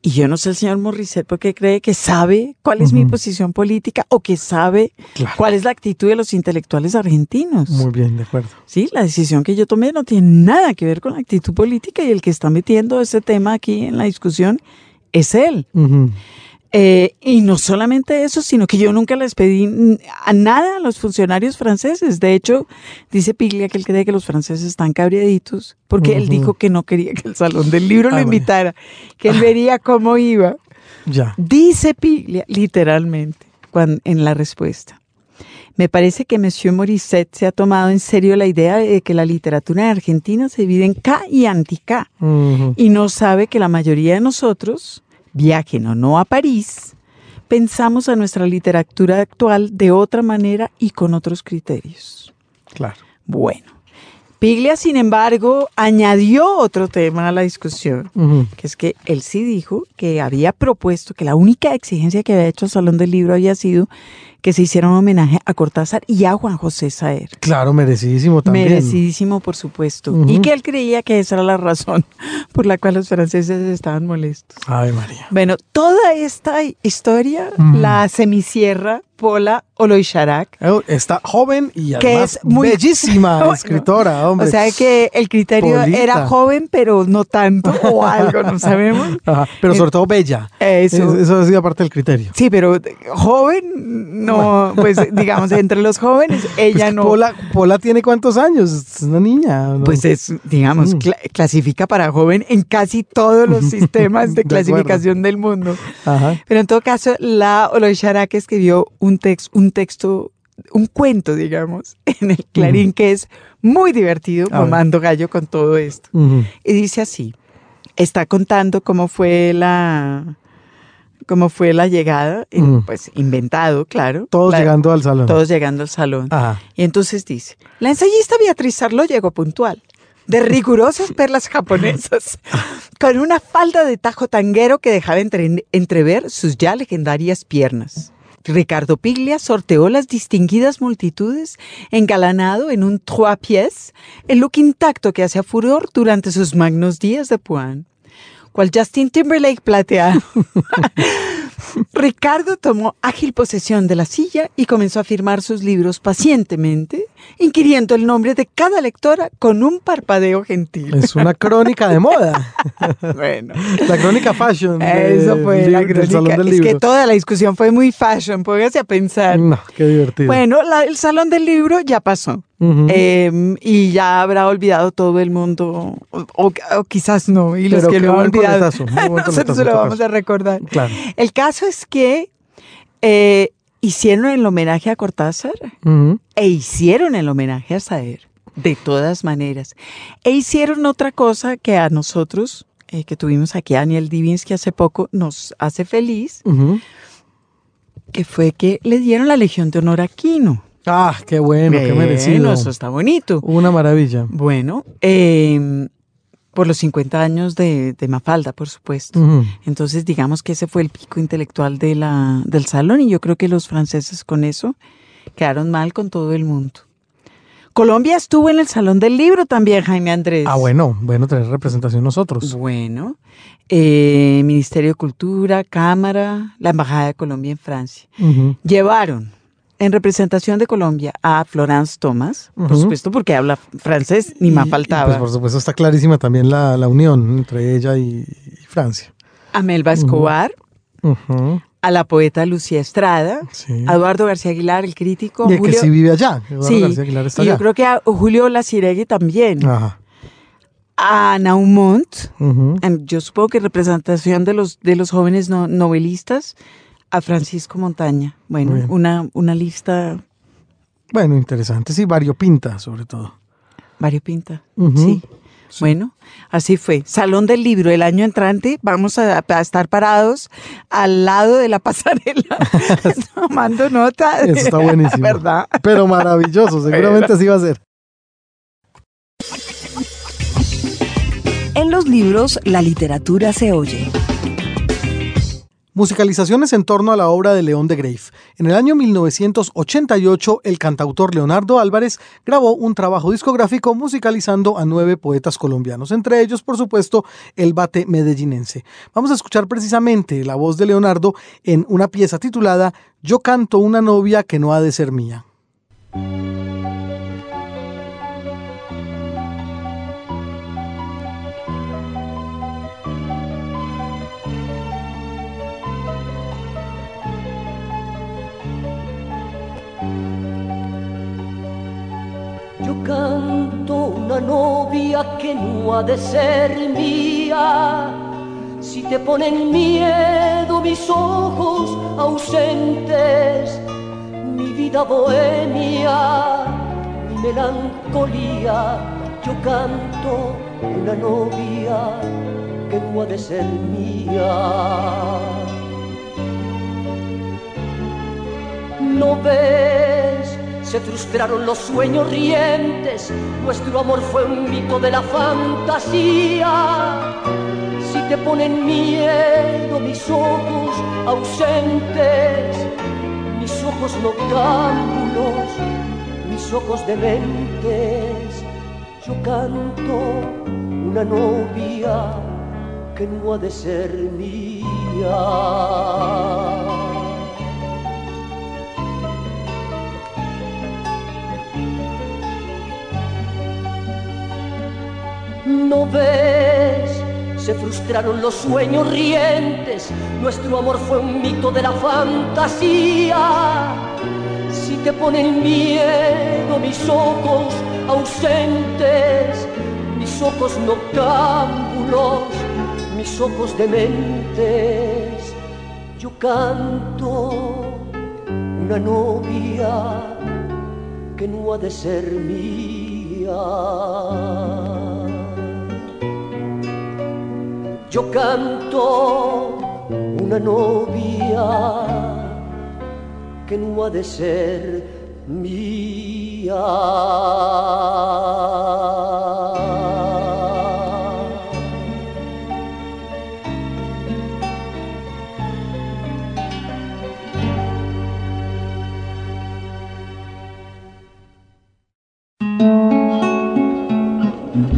Y yo no sé el señor Morissette porque cree que sabe cuál es mi posición política o que sabe Claro. cuál es la actitud de los intelectuales argentinos. Muy bien, de acuerdo. Sí, la decisión que yo tomé no tiene nada que ver con la actitud política y el que está metiendo ese tema aquí en la discusión es él. Eh, y no solamente eso, sino que yo nunca les pedí a nada a los funcionarios franceses. De hecho, dice Piglia que él cree que los franceses están cabriaditos porque él Ujú. dijo que no quería que el Salón del Libro lo Ay, María. invitara, que él vería cómo iba. *laughs* Ya. Dice Piglia, literalmente, cuan- en la respuesta. Me parece que Monsieur Morissette se ha tomado en serio la idea de que la literatura en Argentina se divide en K y anti-K Ujú. y no sabe que la mayoría de nosotros, viajen o no a París, pensamos a nuestra literatura actual de otra manera y con otros criterios. Claro. Bueno, Piglia, sin embargo, añadió otro tema a la discusión que es que él sí dijo que había propuesto que la única exigencia que había hecho el Salón del Libro había sido que se hiciera un homenaje a Cortázar y a Juan José Saer. Claro, merecidísimo también. Merecidísimo, por supuesto. Ujú. Y que él creía que esa era la razón *laughs* por la cual los franceses estaban molestos. Ave María. Bueno, toda esta historia Mm. la semicierra Pola Oloisharak. Eh, Está joven y Que además es muy- bellísima *laughs* Bueno, escritora, hombre. O sea que el criterio Polita. era joven, pero no tanto, o *laughs* algo, no sabemos. Ajá, pero sobre todo bella. Eso. Es- Eso ha sido parte del criterio. Sí, pero joven, no, *laughs* pues digamos, entre los jóvenes, ella Pues que no. Pola, Pola tiene cuántos años? Es una niña. ¿no? Pues es, digamos, cla- clasifica para joven en casi todos los *laughs* sistemas de De acuerdo. clasificación del mundo. Ajá. Pero en todo caso, la Oloisharak escribió un, tex- un texto, un cuento, digamos, *laughs* en el Clarín, que es muy divertido, mamando gallo con todo esto. Y dice así, está contando cómo fue la, cómo fue la llegada, en- Mm. pues inventado, claro. Todos La- llegando al salón. Todos llegando al salón. Ajá. Y entonces dice, la ensayista Beatriz Arlo llegó puntual, de rigurosas perlas japonesas, *laughs* con una falda de tajo tanguero que dejaba entre- entrever sus ya legendarias piernas. Ricardo Piglia sorteó las distinguidas multitudes, engalanado en un trois pièces, el look intacto que hacía furor durante sus magnos días de Puan. Cual Justin Timberlake plateado. Ricardo tomó ágil posesión de la silla y comenzó a firmar sus libros pacientemente, inquiriendo el nombre de cada lectora con un parpadeo gentil. Es una crónica de moda. bueno. La crónica fashion. de- Eso fue del la crónica. del Es que toda la discusión fue muy fashion, póngase a pensar. No, qué divertido. Bueno, la- el salón del libro ya pasó. Eh, y ya habrá olvidado todo el mundo, o, o- o quizás no, y los Pero que lo han olvidado, *laughs* nosotros se lo vamos a recordar. Claro. El caso es que eh, hicieron el homenaje a Cortázar e hicieron el homenaje a Saer, de todas maneras. E hicieron otra cosa que a nosotros, eh, que tuvimos aquí a Daniel Divinsky hace poco, nos hace feliz, que fue que le dieron la Legión de Honor a Quino. Ah, qué bueno, qué Bueno, merecido. Eso está bonito. Una maravilla. Bueno, eh, por los 50 años de, de Mafalda, por supuesto. Entonces, digamos que ese fue el pico intelectual de la, del salón y yo creo que los franceses con eso quedaron mal con todo el mundo. Colombia estuvo en el Salón del Libro también, Jaime Andrés. Ah, bueno, bueno tener representación nosotros. Bueno, eh, Ministerio de Cultura, Cámara, la Embajada de Colombia en Francia. Llevaron en representación de Colombia a Florence Thomas, por supuesto porque habla francés, ni más faltaba. pues por supuesto está clarísima también la, la unión entre ella y, y Francia. a Melba Escobar, a la poeta Lucía Estrada, Sí. a Eduardo García Aguilar, el crítico. Y el que sí vive allá. Eduardo Sí, García Aguilar está y yo creo que a Julio Laciregui también. Ajá. A Naumont, em, yo supongo que representación de los, de los jóvenes no- novelistas, a Francisco Montaña. Bueno, una, una lista Bueno, interesante. Sí, variopinta sobre todo. variopinta. Ujú. Sí. Bueno, así fue. Salón del libro, el año entrante vamos a, estar parados al lado de la *laughs* pasarela *laughs* tomando nota. Eso está buenísimo. ¿Verdad? Pero maravilloso, seguramente así va a ser. En los libros, la literatura se oye. Musicalizaciones en torno a la obra de León de Greif. En el año 1988, el cantautor Leonardo Álvarez grabó un trabajo discográfico musicalizando a nueve poetas colombianos, entre ellos, por supuesto, el bate medellinense. Vamos a escuchar precisamente la voz de Leonardo en una pieza titulada Yo canto una novia que no ha de ser mía. Canto una novia que no ha de ser mía. Si te ponen miedo mis ojos ausentes, mi vida bohemia, mi melancolía, yo canto una novia que no ha de ser mía. No ves se frustraron los sueños rientes, nuestro amor fue un mito de la fantasía. Si te ponen miedo mis ojos ausentes, mis ojos noctámbulos, mis ojos dementes, yo canto una novia que no ha de ser mía. ¿No ves? Se frustraron los sueños rientes, nuestro amor fue un mito de la fantasía. Si te ponen miedo mis ojos ausentes, mis ojos noctámbulos, mis ojos dementes, yo canto una novia que no ha de ser mía. Yo canto una novia que no ha de ser mía.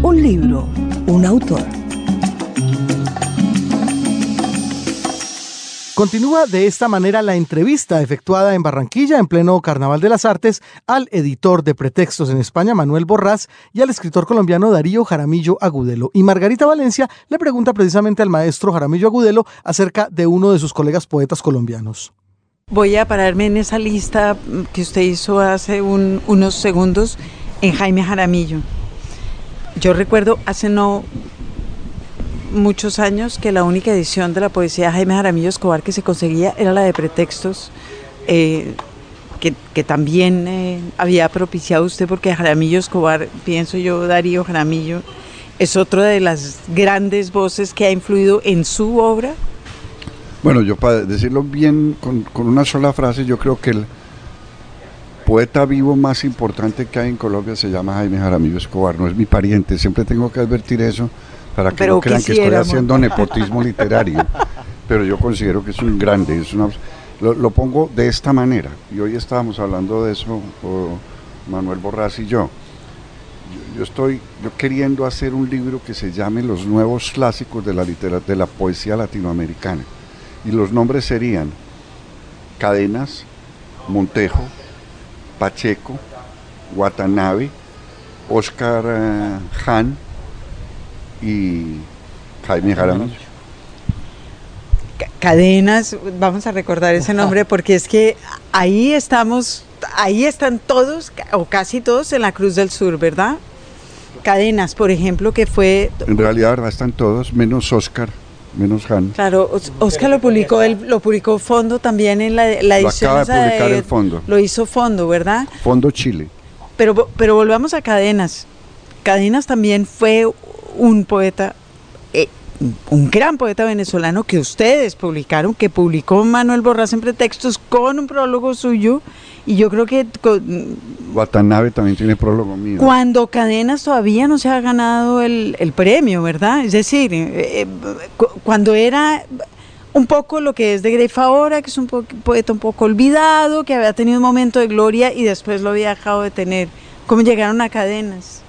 Un libro, un autor. Continúa de esta manera la entrevista efectuada en Barranquilla en pleno Carnaval de las Artes al editor de Pretextos en España, Manuel Borrás, y al escritor colombiano Darío Jaramillo Agudelo. Y Margarita Valencia le pregunta precisamente al maestro Jaramillo Agudelo acerca de uno de sus colegas poetas colombianos. Voy a pararme en esa lista que usted hizo hace unos segundos en Jaime Jaramillo. Yo recuerdo hace no muchos años que la única edición de la poesía Jaime Jaramillo Escobar que se conseguía era la de pretextos, eh, que, también eh, había propiciado usted porque Jaramillo Escobar, pienso yo, Darío Jaramillo, es otra de las grandes voces que ha influido en su obra. Bueno, yo para decirlo bien con, con una sola frase, yo creo que el poeta vivo más importante que hay en Colombia se llama Jaime Jaramillo Escobar, no es mi pariente, siempre tengo que advertir eso para que no crean que estoy haciendo nepotismo literario, pero yo considero que es un grande, es una, lo, pongo de esta manera, y hoy estábamos hablando de eso Manuel Borrás y yo. yo. estoy yo queriendo hacer un libro que se llame Los nuevos clásicos de la, de la poesía latinoamericana, y los nombres serían Cadenas, Montejo, Pacheco, Watanabe, Oscar eh, Hahn, y Jaime Jaramillo. Cadenas, vamos a recordar ese nombre porque es que ahí estamos, ahí están todos o casi todos en la Cruz del Sur, ¿verdad? Cadenas, por ejemplo, que fue... En realidad, ¿verdad? Están todos, menos Oscar, menos Han. Claro, Oscar lo publicó, él, lo publicó Fondo también en la, la edición. Lo acaba de publicar el Fondo. Lo hizo Fondo, ¿verdad? Fondo Chile. Pero, pero volvamos a Cadenas. Cadenas también fue un poeta, eh, un gran poeta venezolano que ustedes publicaron, que publicó Manuel Borras en Pretextos con un prólogo suyo. Y yo creo que... Watanabe también tiene prólogo mío. Cuando Cadenas todavía no se ha ganado el, premio, ¿verdad? Es decir, eh, cuando era un poco lo que es de Greif ahora, que es un poeta un poco olvidado, que había tenido un momento de gloria y después lo había dejado de tener. ¿Cómo llegaron a cadenas?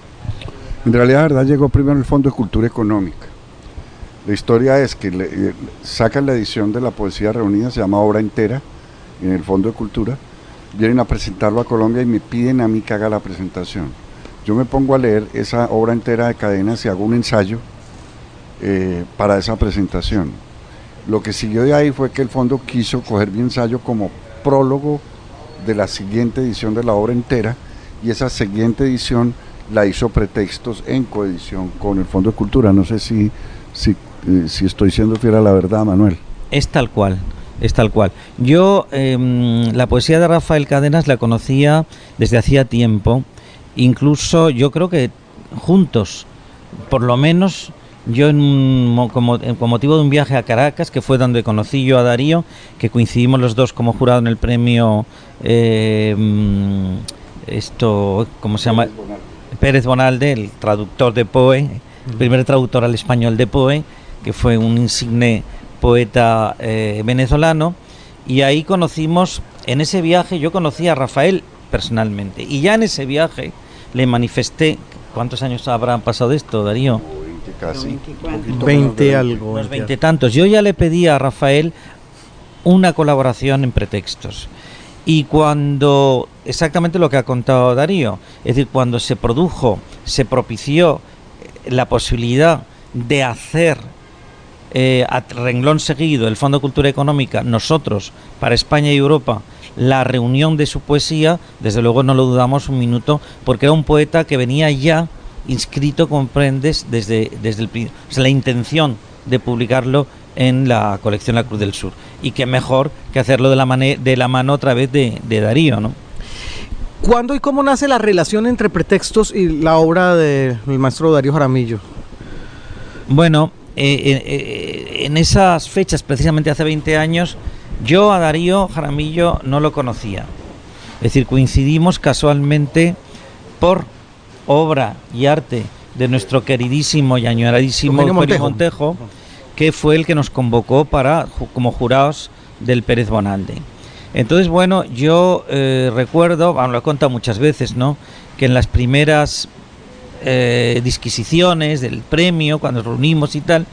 En realidad, verdad, llegó primero el Fondo de Cultura Económica. La historia es que eh, sacan la edición de la poesía reunida, se llama Obra Entera, en el Fondo de Cultura, vienen a presentarlo a Colombia y me piden a mí que haga la presentación. Yo me pongo a leer esa obra entera de cadenas y hago un ensayo eh, para esa presentación lo que siguió de ahí fue que el fondo quiso coger mi ensayo como prólogo de la siguiente edición de la obra entera y esa siguiente edición la hizo pretextos en coedición con el Fondo de Cultura. No sé si, si, eh, estoy siendo fiel a la verdad, Manuel. Es tal cual, es tal cual. Yo em, la poesía de Rafael Cadenas la conocía desde hacía tiempo, incluso yo creo que juntos, por lo menos yo, en, como, con motivo de un viaje a Caracas, que fue donde conocí yo a Darío, que coincidimos los dos como jurado en el premio, eh, mm, esto, ¿cómo se llama? Pérez Bonalde, el traductor de Poe, el primer traductor al español de Poe, que fue un insigne poeta eh, venezolano. Y ahí conocimos, en ese viaje yo conocí a Rafael personalmente. Y ya en ese viaje le manifesté, ¿cuántos años habrán pasado de esto, Darío? casi. 20 algo. Unos 20 tantos. Yo ya le pedí a Rafael una colaboración en pretextos. Y cuando, exactamente lo que ha contado Darío, es decir, cuando se produjo, se propició la posibilidad de hacer eh, a renglón seguido el Fondo de Cultura Económica, nosotros, para España y Europa, la reunión de su poesía, desde luego no lo dudamos un minuto, porque era un poeta que venía ya inscrito, comprendes, desde, desde el, la intención de publicarlo en la colección La Cruz del Sur. Y qué mejor que hacerlo de la, de la mano otra vez de, Darío, ¿no? ¿Cuándo y cómo nace la relación entre pretextos y la obra del maestro Darío Jaramillo? Bueno, eh, eh, eh, en esas fechas, precisamente hace 20 años, yo a Darío Jaramillo no lo conocía. Es decir, coincidimos casualmente por obra y arte de nuestro queridísimo y añoradísimo Montejo. Montejo, que fue el que nos convocó para como jurados del Pérez Bonalde. Entonces, bueno, yo eh, recuerdo, lo he contado muchas veces, ¿no? Que en las primeras eh, disquisiciones del premio, cuando nos reunimos y tal,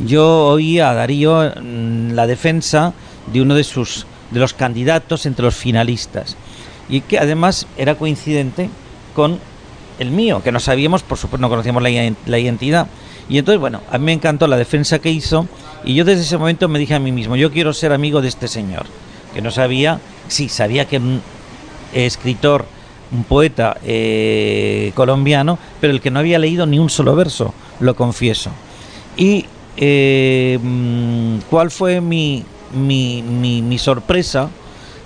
yo oí a Darío la defensa de uno de sus de los candidatos entre los finalistas y que además era coincidente con el mío, que no sabíamos, por supuesto, no conocíamos la, identidad. Y entonces, bueno, a mí me encantó la defensa que hizo y yo desde ese momento me dije a mí mismo, yo quiero ser amigo de este señor, que no sabía, sí, sabía que un escritor, un poeta eh, colombiano, pero el que no había leído ni un solo verso, lo confieso. Y eh, mm, cuál fue mi, mi, mi, mi sorpresa,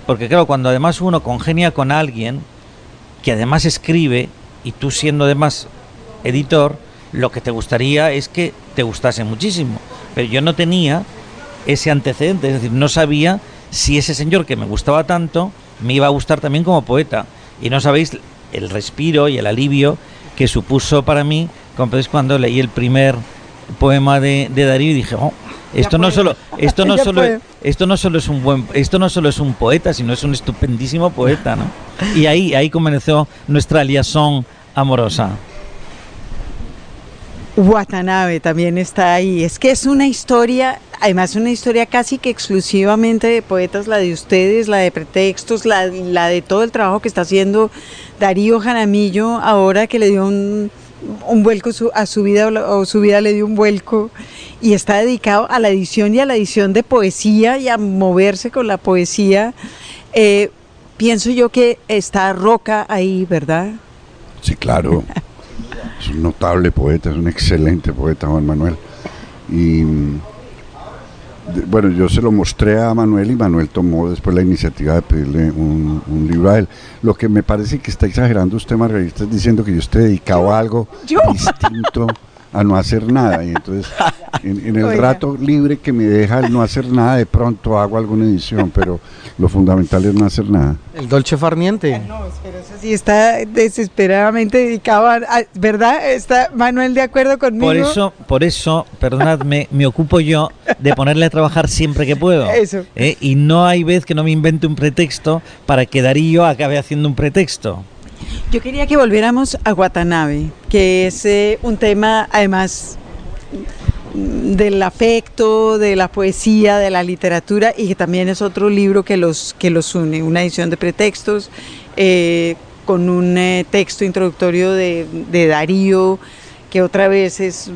porque claro, cuando además uno congenia con alguien que además escribe, y tú siendo además editor, lo que te gustaría es que te gustase muchísimo. Pero yo no tenía ese antecedente, es decir, no sabía si ese señor que me gustaba tanto me iba a gustar también como poeta. Y no sabéis el respiro y el alivio que supuso para mí cuando leí el primer poema de, Darío y dije, oh, esto no solo esto no *laughs* solo esto no solo es un buen esto no solo es un poeta sino es un estupendísimo poeta no y ahí ahí comenzó nuestra liaison amorosa Watanabe también está ahí es que es una historia además una historia casi que exclusivamente de poetas la de ustedes la de pretextos la, la de todo el trabajo que está haciendo Darío Jaramillo ahora que le dio un un vuelco a su vida o su vida le dio un vuelco y está dedicado a la edición y a la edición de poesía y a moverse con la poesía. Eh, pienso yo que está Roca ahí, ¿verdad? Sí, claro. *laughs* es un notable poeta, es un excelente poeta, Juan Manuel. Y bueno, yo se lo mostré a Manuel y Manuel tomó después la iniciativa de pedirle un, libro a él. Lo que me parece que está exagerando usted, Margarita, es diciendo que yo estoy dedicado a algo distinto *laughs* a no hacer nada. Y entonces, *laughs* en, el rato libre que me deja el no hacer nada, de pronto hago alguna edición, pero lo fundamental es no hacer nada. El Dolce Farniente. No, pero eso sí está desesperadamente dedicado a, ¿verdad? ¿Está Manuel de acuerdo conmigo? Por eso, por eso, perdonadme, me ocupo yo de ponerle a trabajar siempre que puedo. Eso. ¿eh? Y no hay vez que no me invente un pretexto para que Darío acabe haciendo un pretexto. Yo quería que volviéramos a Watanabe, que es eh, un tema además del afecto, de la poesía, de la literatura y que también es otro libro que los, que los une, una edición de pretextos eh, con un eh, texto introductorio de, de, Darío, que otra vez es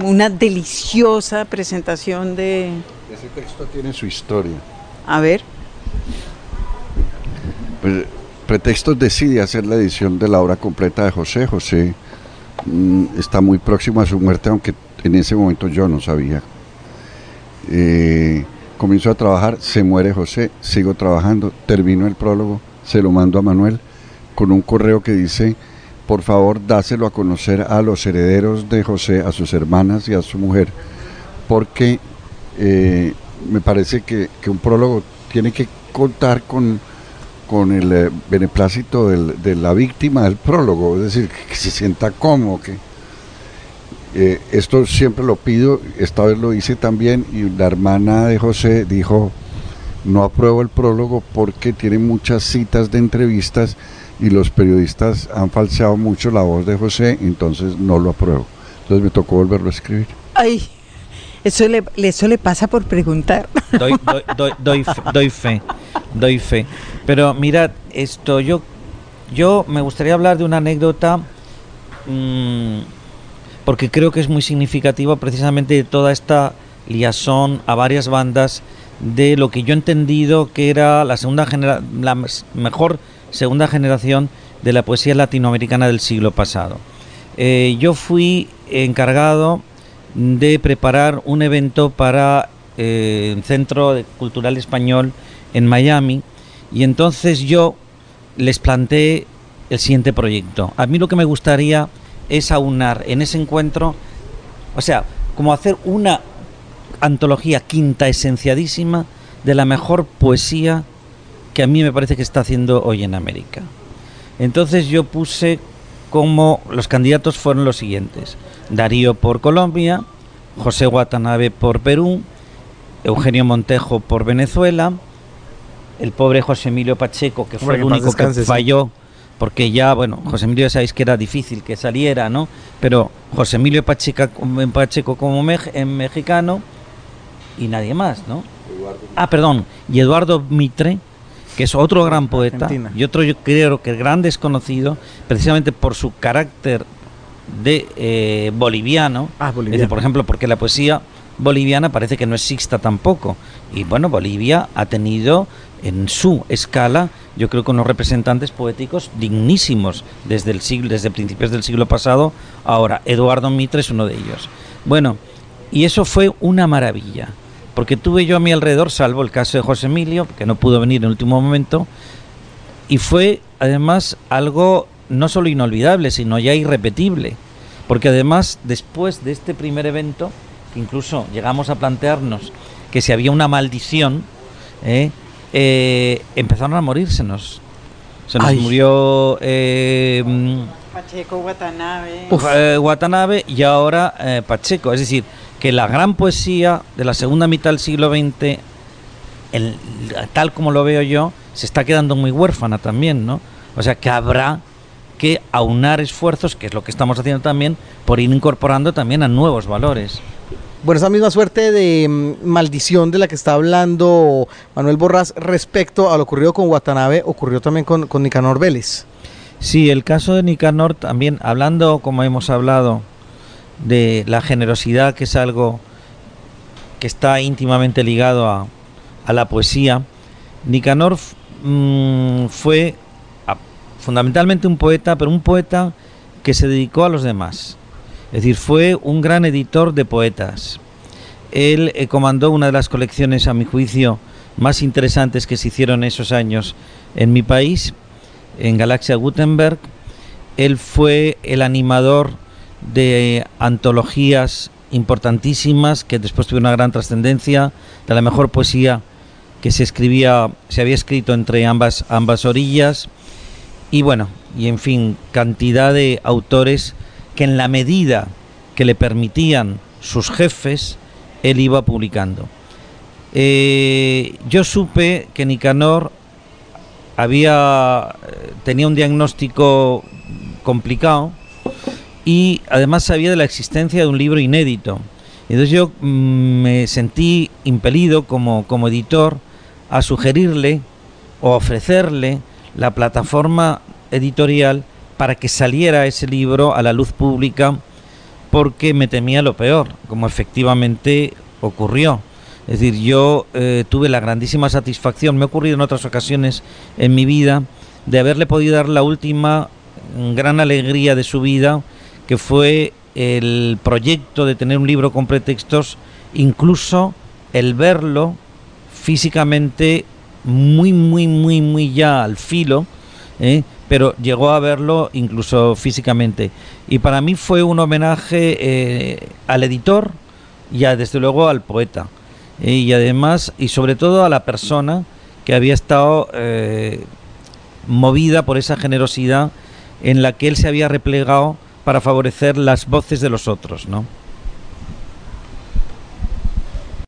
una deliciosa presentación de... Ese texto tiene su historia. A ver. Pues Pretextos decide hacer la edición de la obra completa de José. José mm, está muy próximo a su muerte, aunque en ese momento yo no sabía. Eh, comenzó a trabajar, se muere José, sigo trabajando, termino el prólogo, se lo mando a Manuel con un correo que dice, por favor dáselo a conocer a los herederos de José, a sus hermanas y a su mujer, porque eh, me parece que un prólogo tiene que contar con con el eh, beneplácito de la víctima del prólogo, es decir, que, se sienta cómodo, que eh, esto siempre lo pido, esta vez lo hice también y la hermana de José dijo, no apruebo el prólogo porque tiene muchas citas de entrevistas y los periodistas han falseado mucho la voz de José, entonces no lo apruebo. Entonces me tocó volverlo a escribir. Ay, eso le, eso le pasa por preguntar. Doy, doy, doy, doy, *laughs* fe, doy fe. Pero mirad, esto yo, yo me gustaría hablar de una anécdota mmm, porque creo que es muy significativa precisamente de toda esta liazón a varias bandas de lo que yo he entendido que era la segunda genera la mejor segunda generación de la poesía latinoamericana del siglo pasado. Eh, yo fui encargado de preparar un evento para eh, el Centro Cultural Español en Miami y entonces yo les planteé el siguiente proyecto. A mí lo que me gustaría es aunar en ese encuentro, o sea, como hacer una antología quinta esenciadísima de la mejor poesía que a mí me parece que está haciendo hoy en América. Entonces yo puse como los candidatos fueron los siguientes. Darío por Colombia, José Watanabe por Perú, Eugenio Montejo por Venezuela, el pobre José Emilio Pacheco, que fue el único que falló, porque ya, bueno, José Emilio ya sabéis que era difícil que saliera, ¿no? Pero José Emilio Pacheco, Pacheco como mexicano y nadie más, ¿no? Ah, perdón, y Eduardo Mitre, que es otro gran poeta, y otro yo creo que gran desconocido, precisamente por su carácter de eh, boliviano, ah, por ejemplo, porque la poesía boliviana parece que no exista tampoco. Y bueno, Bolivia ha tenido en su escala, yo creo que unos representantes poéticos dignísimos desde el siglo, desde principios del siglo pasado. Ahora, Eduardo Mitre es uno de ellos. Bueno, y eso fue una maravilla, porque tuve yo a mi alrededor, salvo el caso de José Emilio, que no pudo venir en el último momento, y fue además algo no solo inolvidable, sino ya irrepetible, porque además después de este primer evento, incluso llegamos a plantearnos que si había una maldición, ¿eh? Eh, empezaron a morírsenos. Se nos murió eh, Pacheco, Watanabe. Eh, Watanabe y ahora Pacheco. Es decir, que la gran poesía de la segunda mitad del siglo XX, tal como lo veo yo, se está quedando muy huérfana también, ¿no? O sea que habrá que aunar esfuerzos, que es lo que estamos haciendo también, por ir incorporando también a nuevos valores. Bueno, esa misma suerte de mm, maldición de la que está hablando Manuel Borrás respecto a lo ocurrido con Watanabe, ocurrió también con, con Nicanor Vélez. Sí, el caso de Nicanor también, hablando como hemos hablado de la generosidad, que es algo que está íntimamente ligado a, la poesía, Nicanor mm, fue fundamentalmente un poeta, pero un poeta que se dedicó a los demás es decir, fue un gran editor de poetas. Él eh, comandó una de las colecciones, a mi juicio, más interesantes que se hicieron esos años en mi país, en Galaxia Gutenberg. Él fue el animador de antologías importantísimas que después tuvieron una gran trascendencia, de la mejor poesía que se escribía, se había escrito entre ambas, ambas orillas, y bueno, y en fin, cantidad de autores que en la medida que le permitían sus jefes, él iba publicando. Eh, yo supe que Nicanor había eh, tenía un diagnóstico complicado y además sabía de la existencia de un libro inédito. Entonces yo mm, me sentí impelido como, como editor a sugerirle o ofrecerle la plataforma editorial para que saliera ese libro a la luz pública porque me temía lo peor, como efectivamente ocurrió. Es decir, yo eh, tuve la grandísima satisfacción, me ha ocurrido en otras ocasiones en mi vida, de haberle podido dar la última gran alegría de su vida, que fue el proyecto de tener un libro con pretextos, incluso el verlo físicamente muy, muy, muy, muy ya al filo, ¿eh? Pero llegó a verlo incluso físicamente. Y para mí fue un homenaje eh, al editor y desde luego al poeta. ¿eh? y además, y sobre todo a la persona que había estado movida por esa generosidad en la que él se había replegado para favorecer las voces de los otros, ¿no?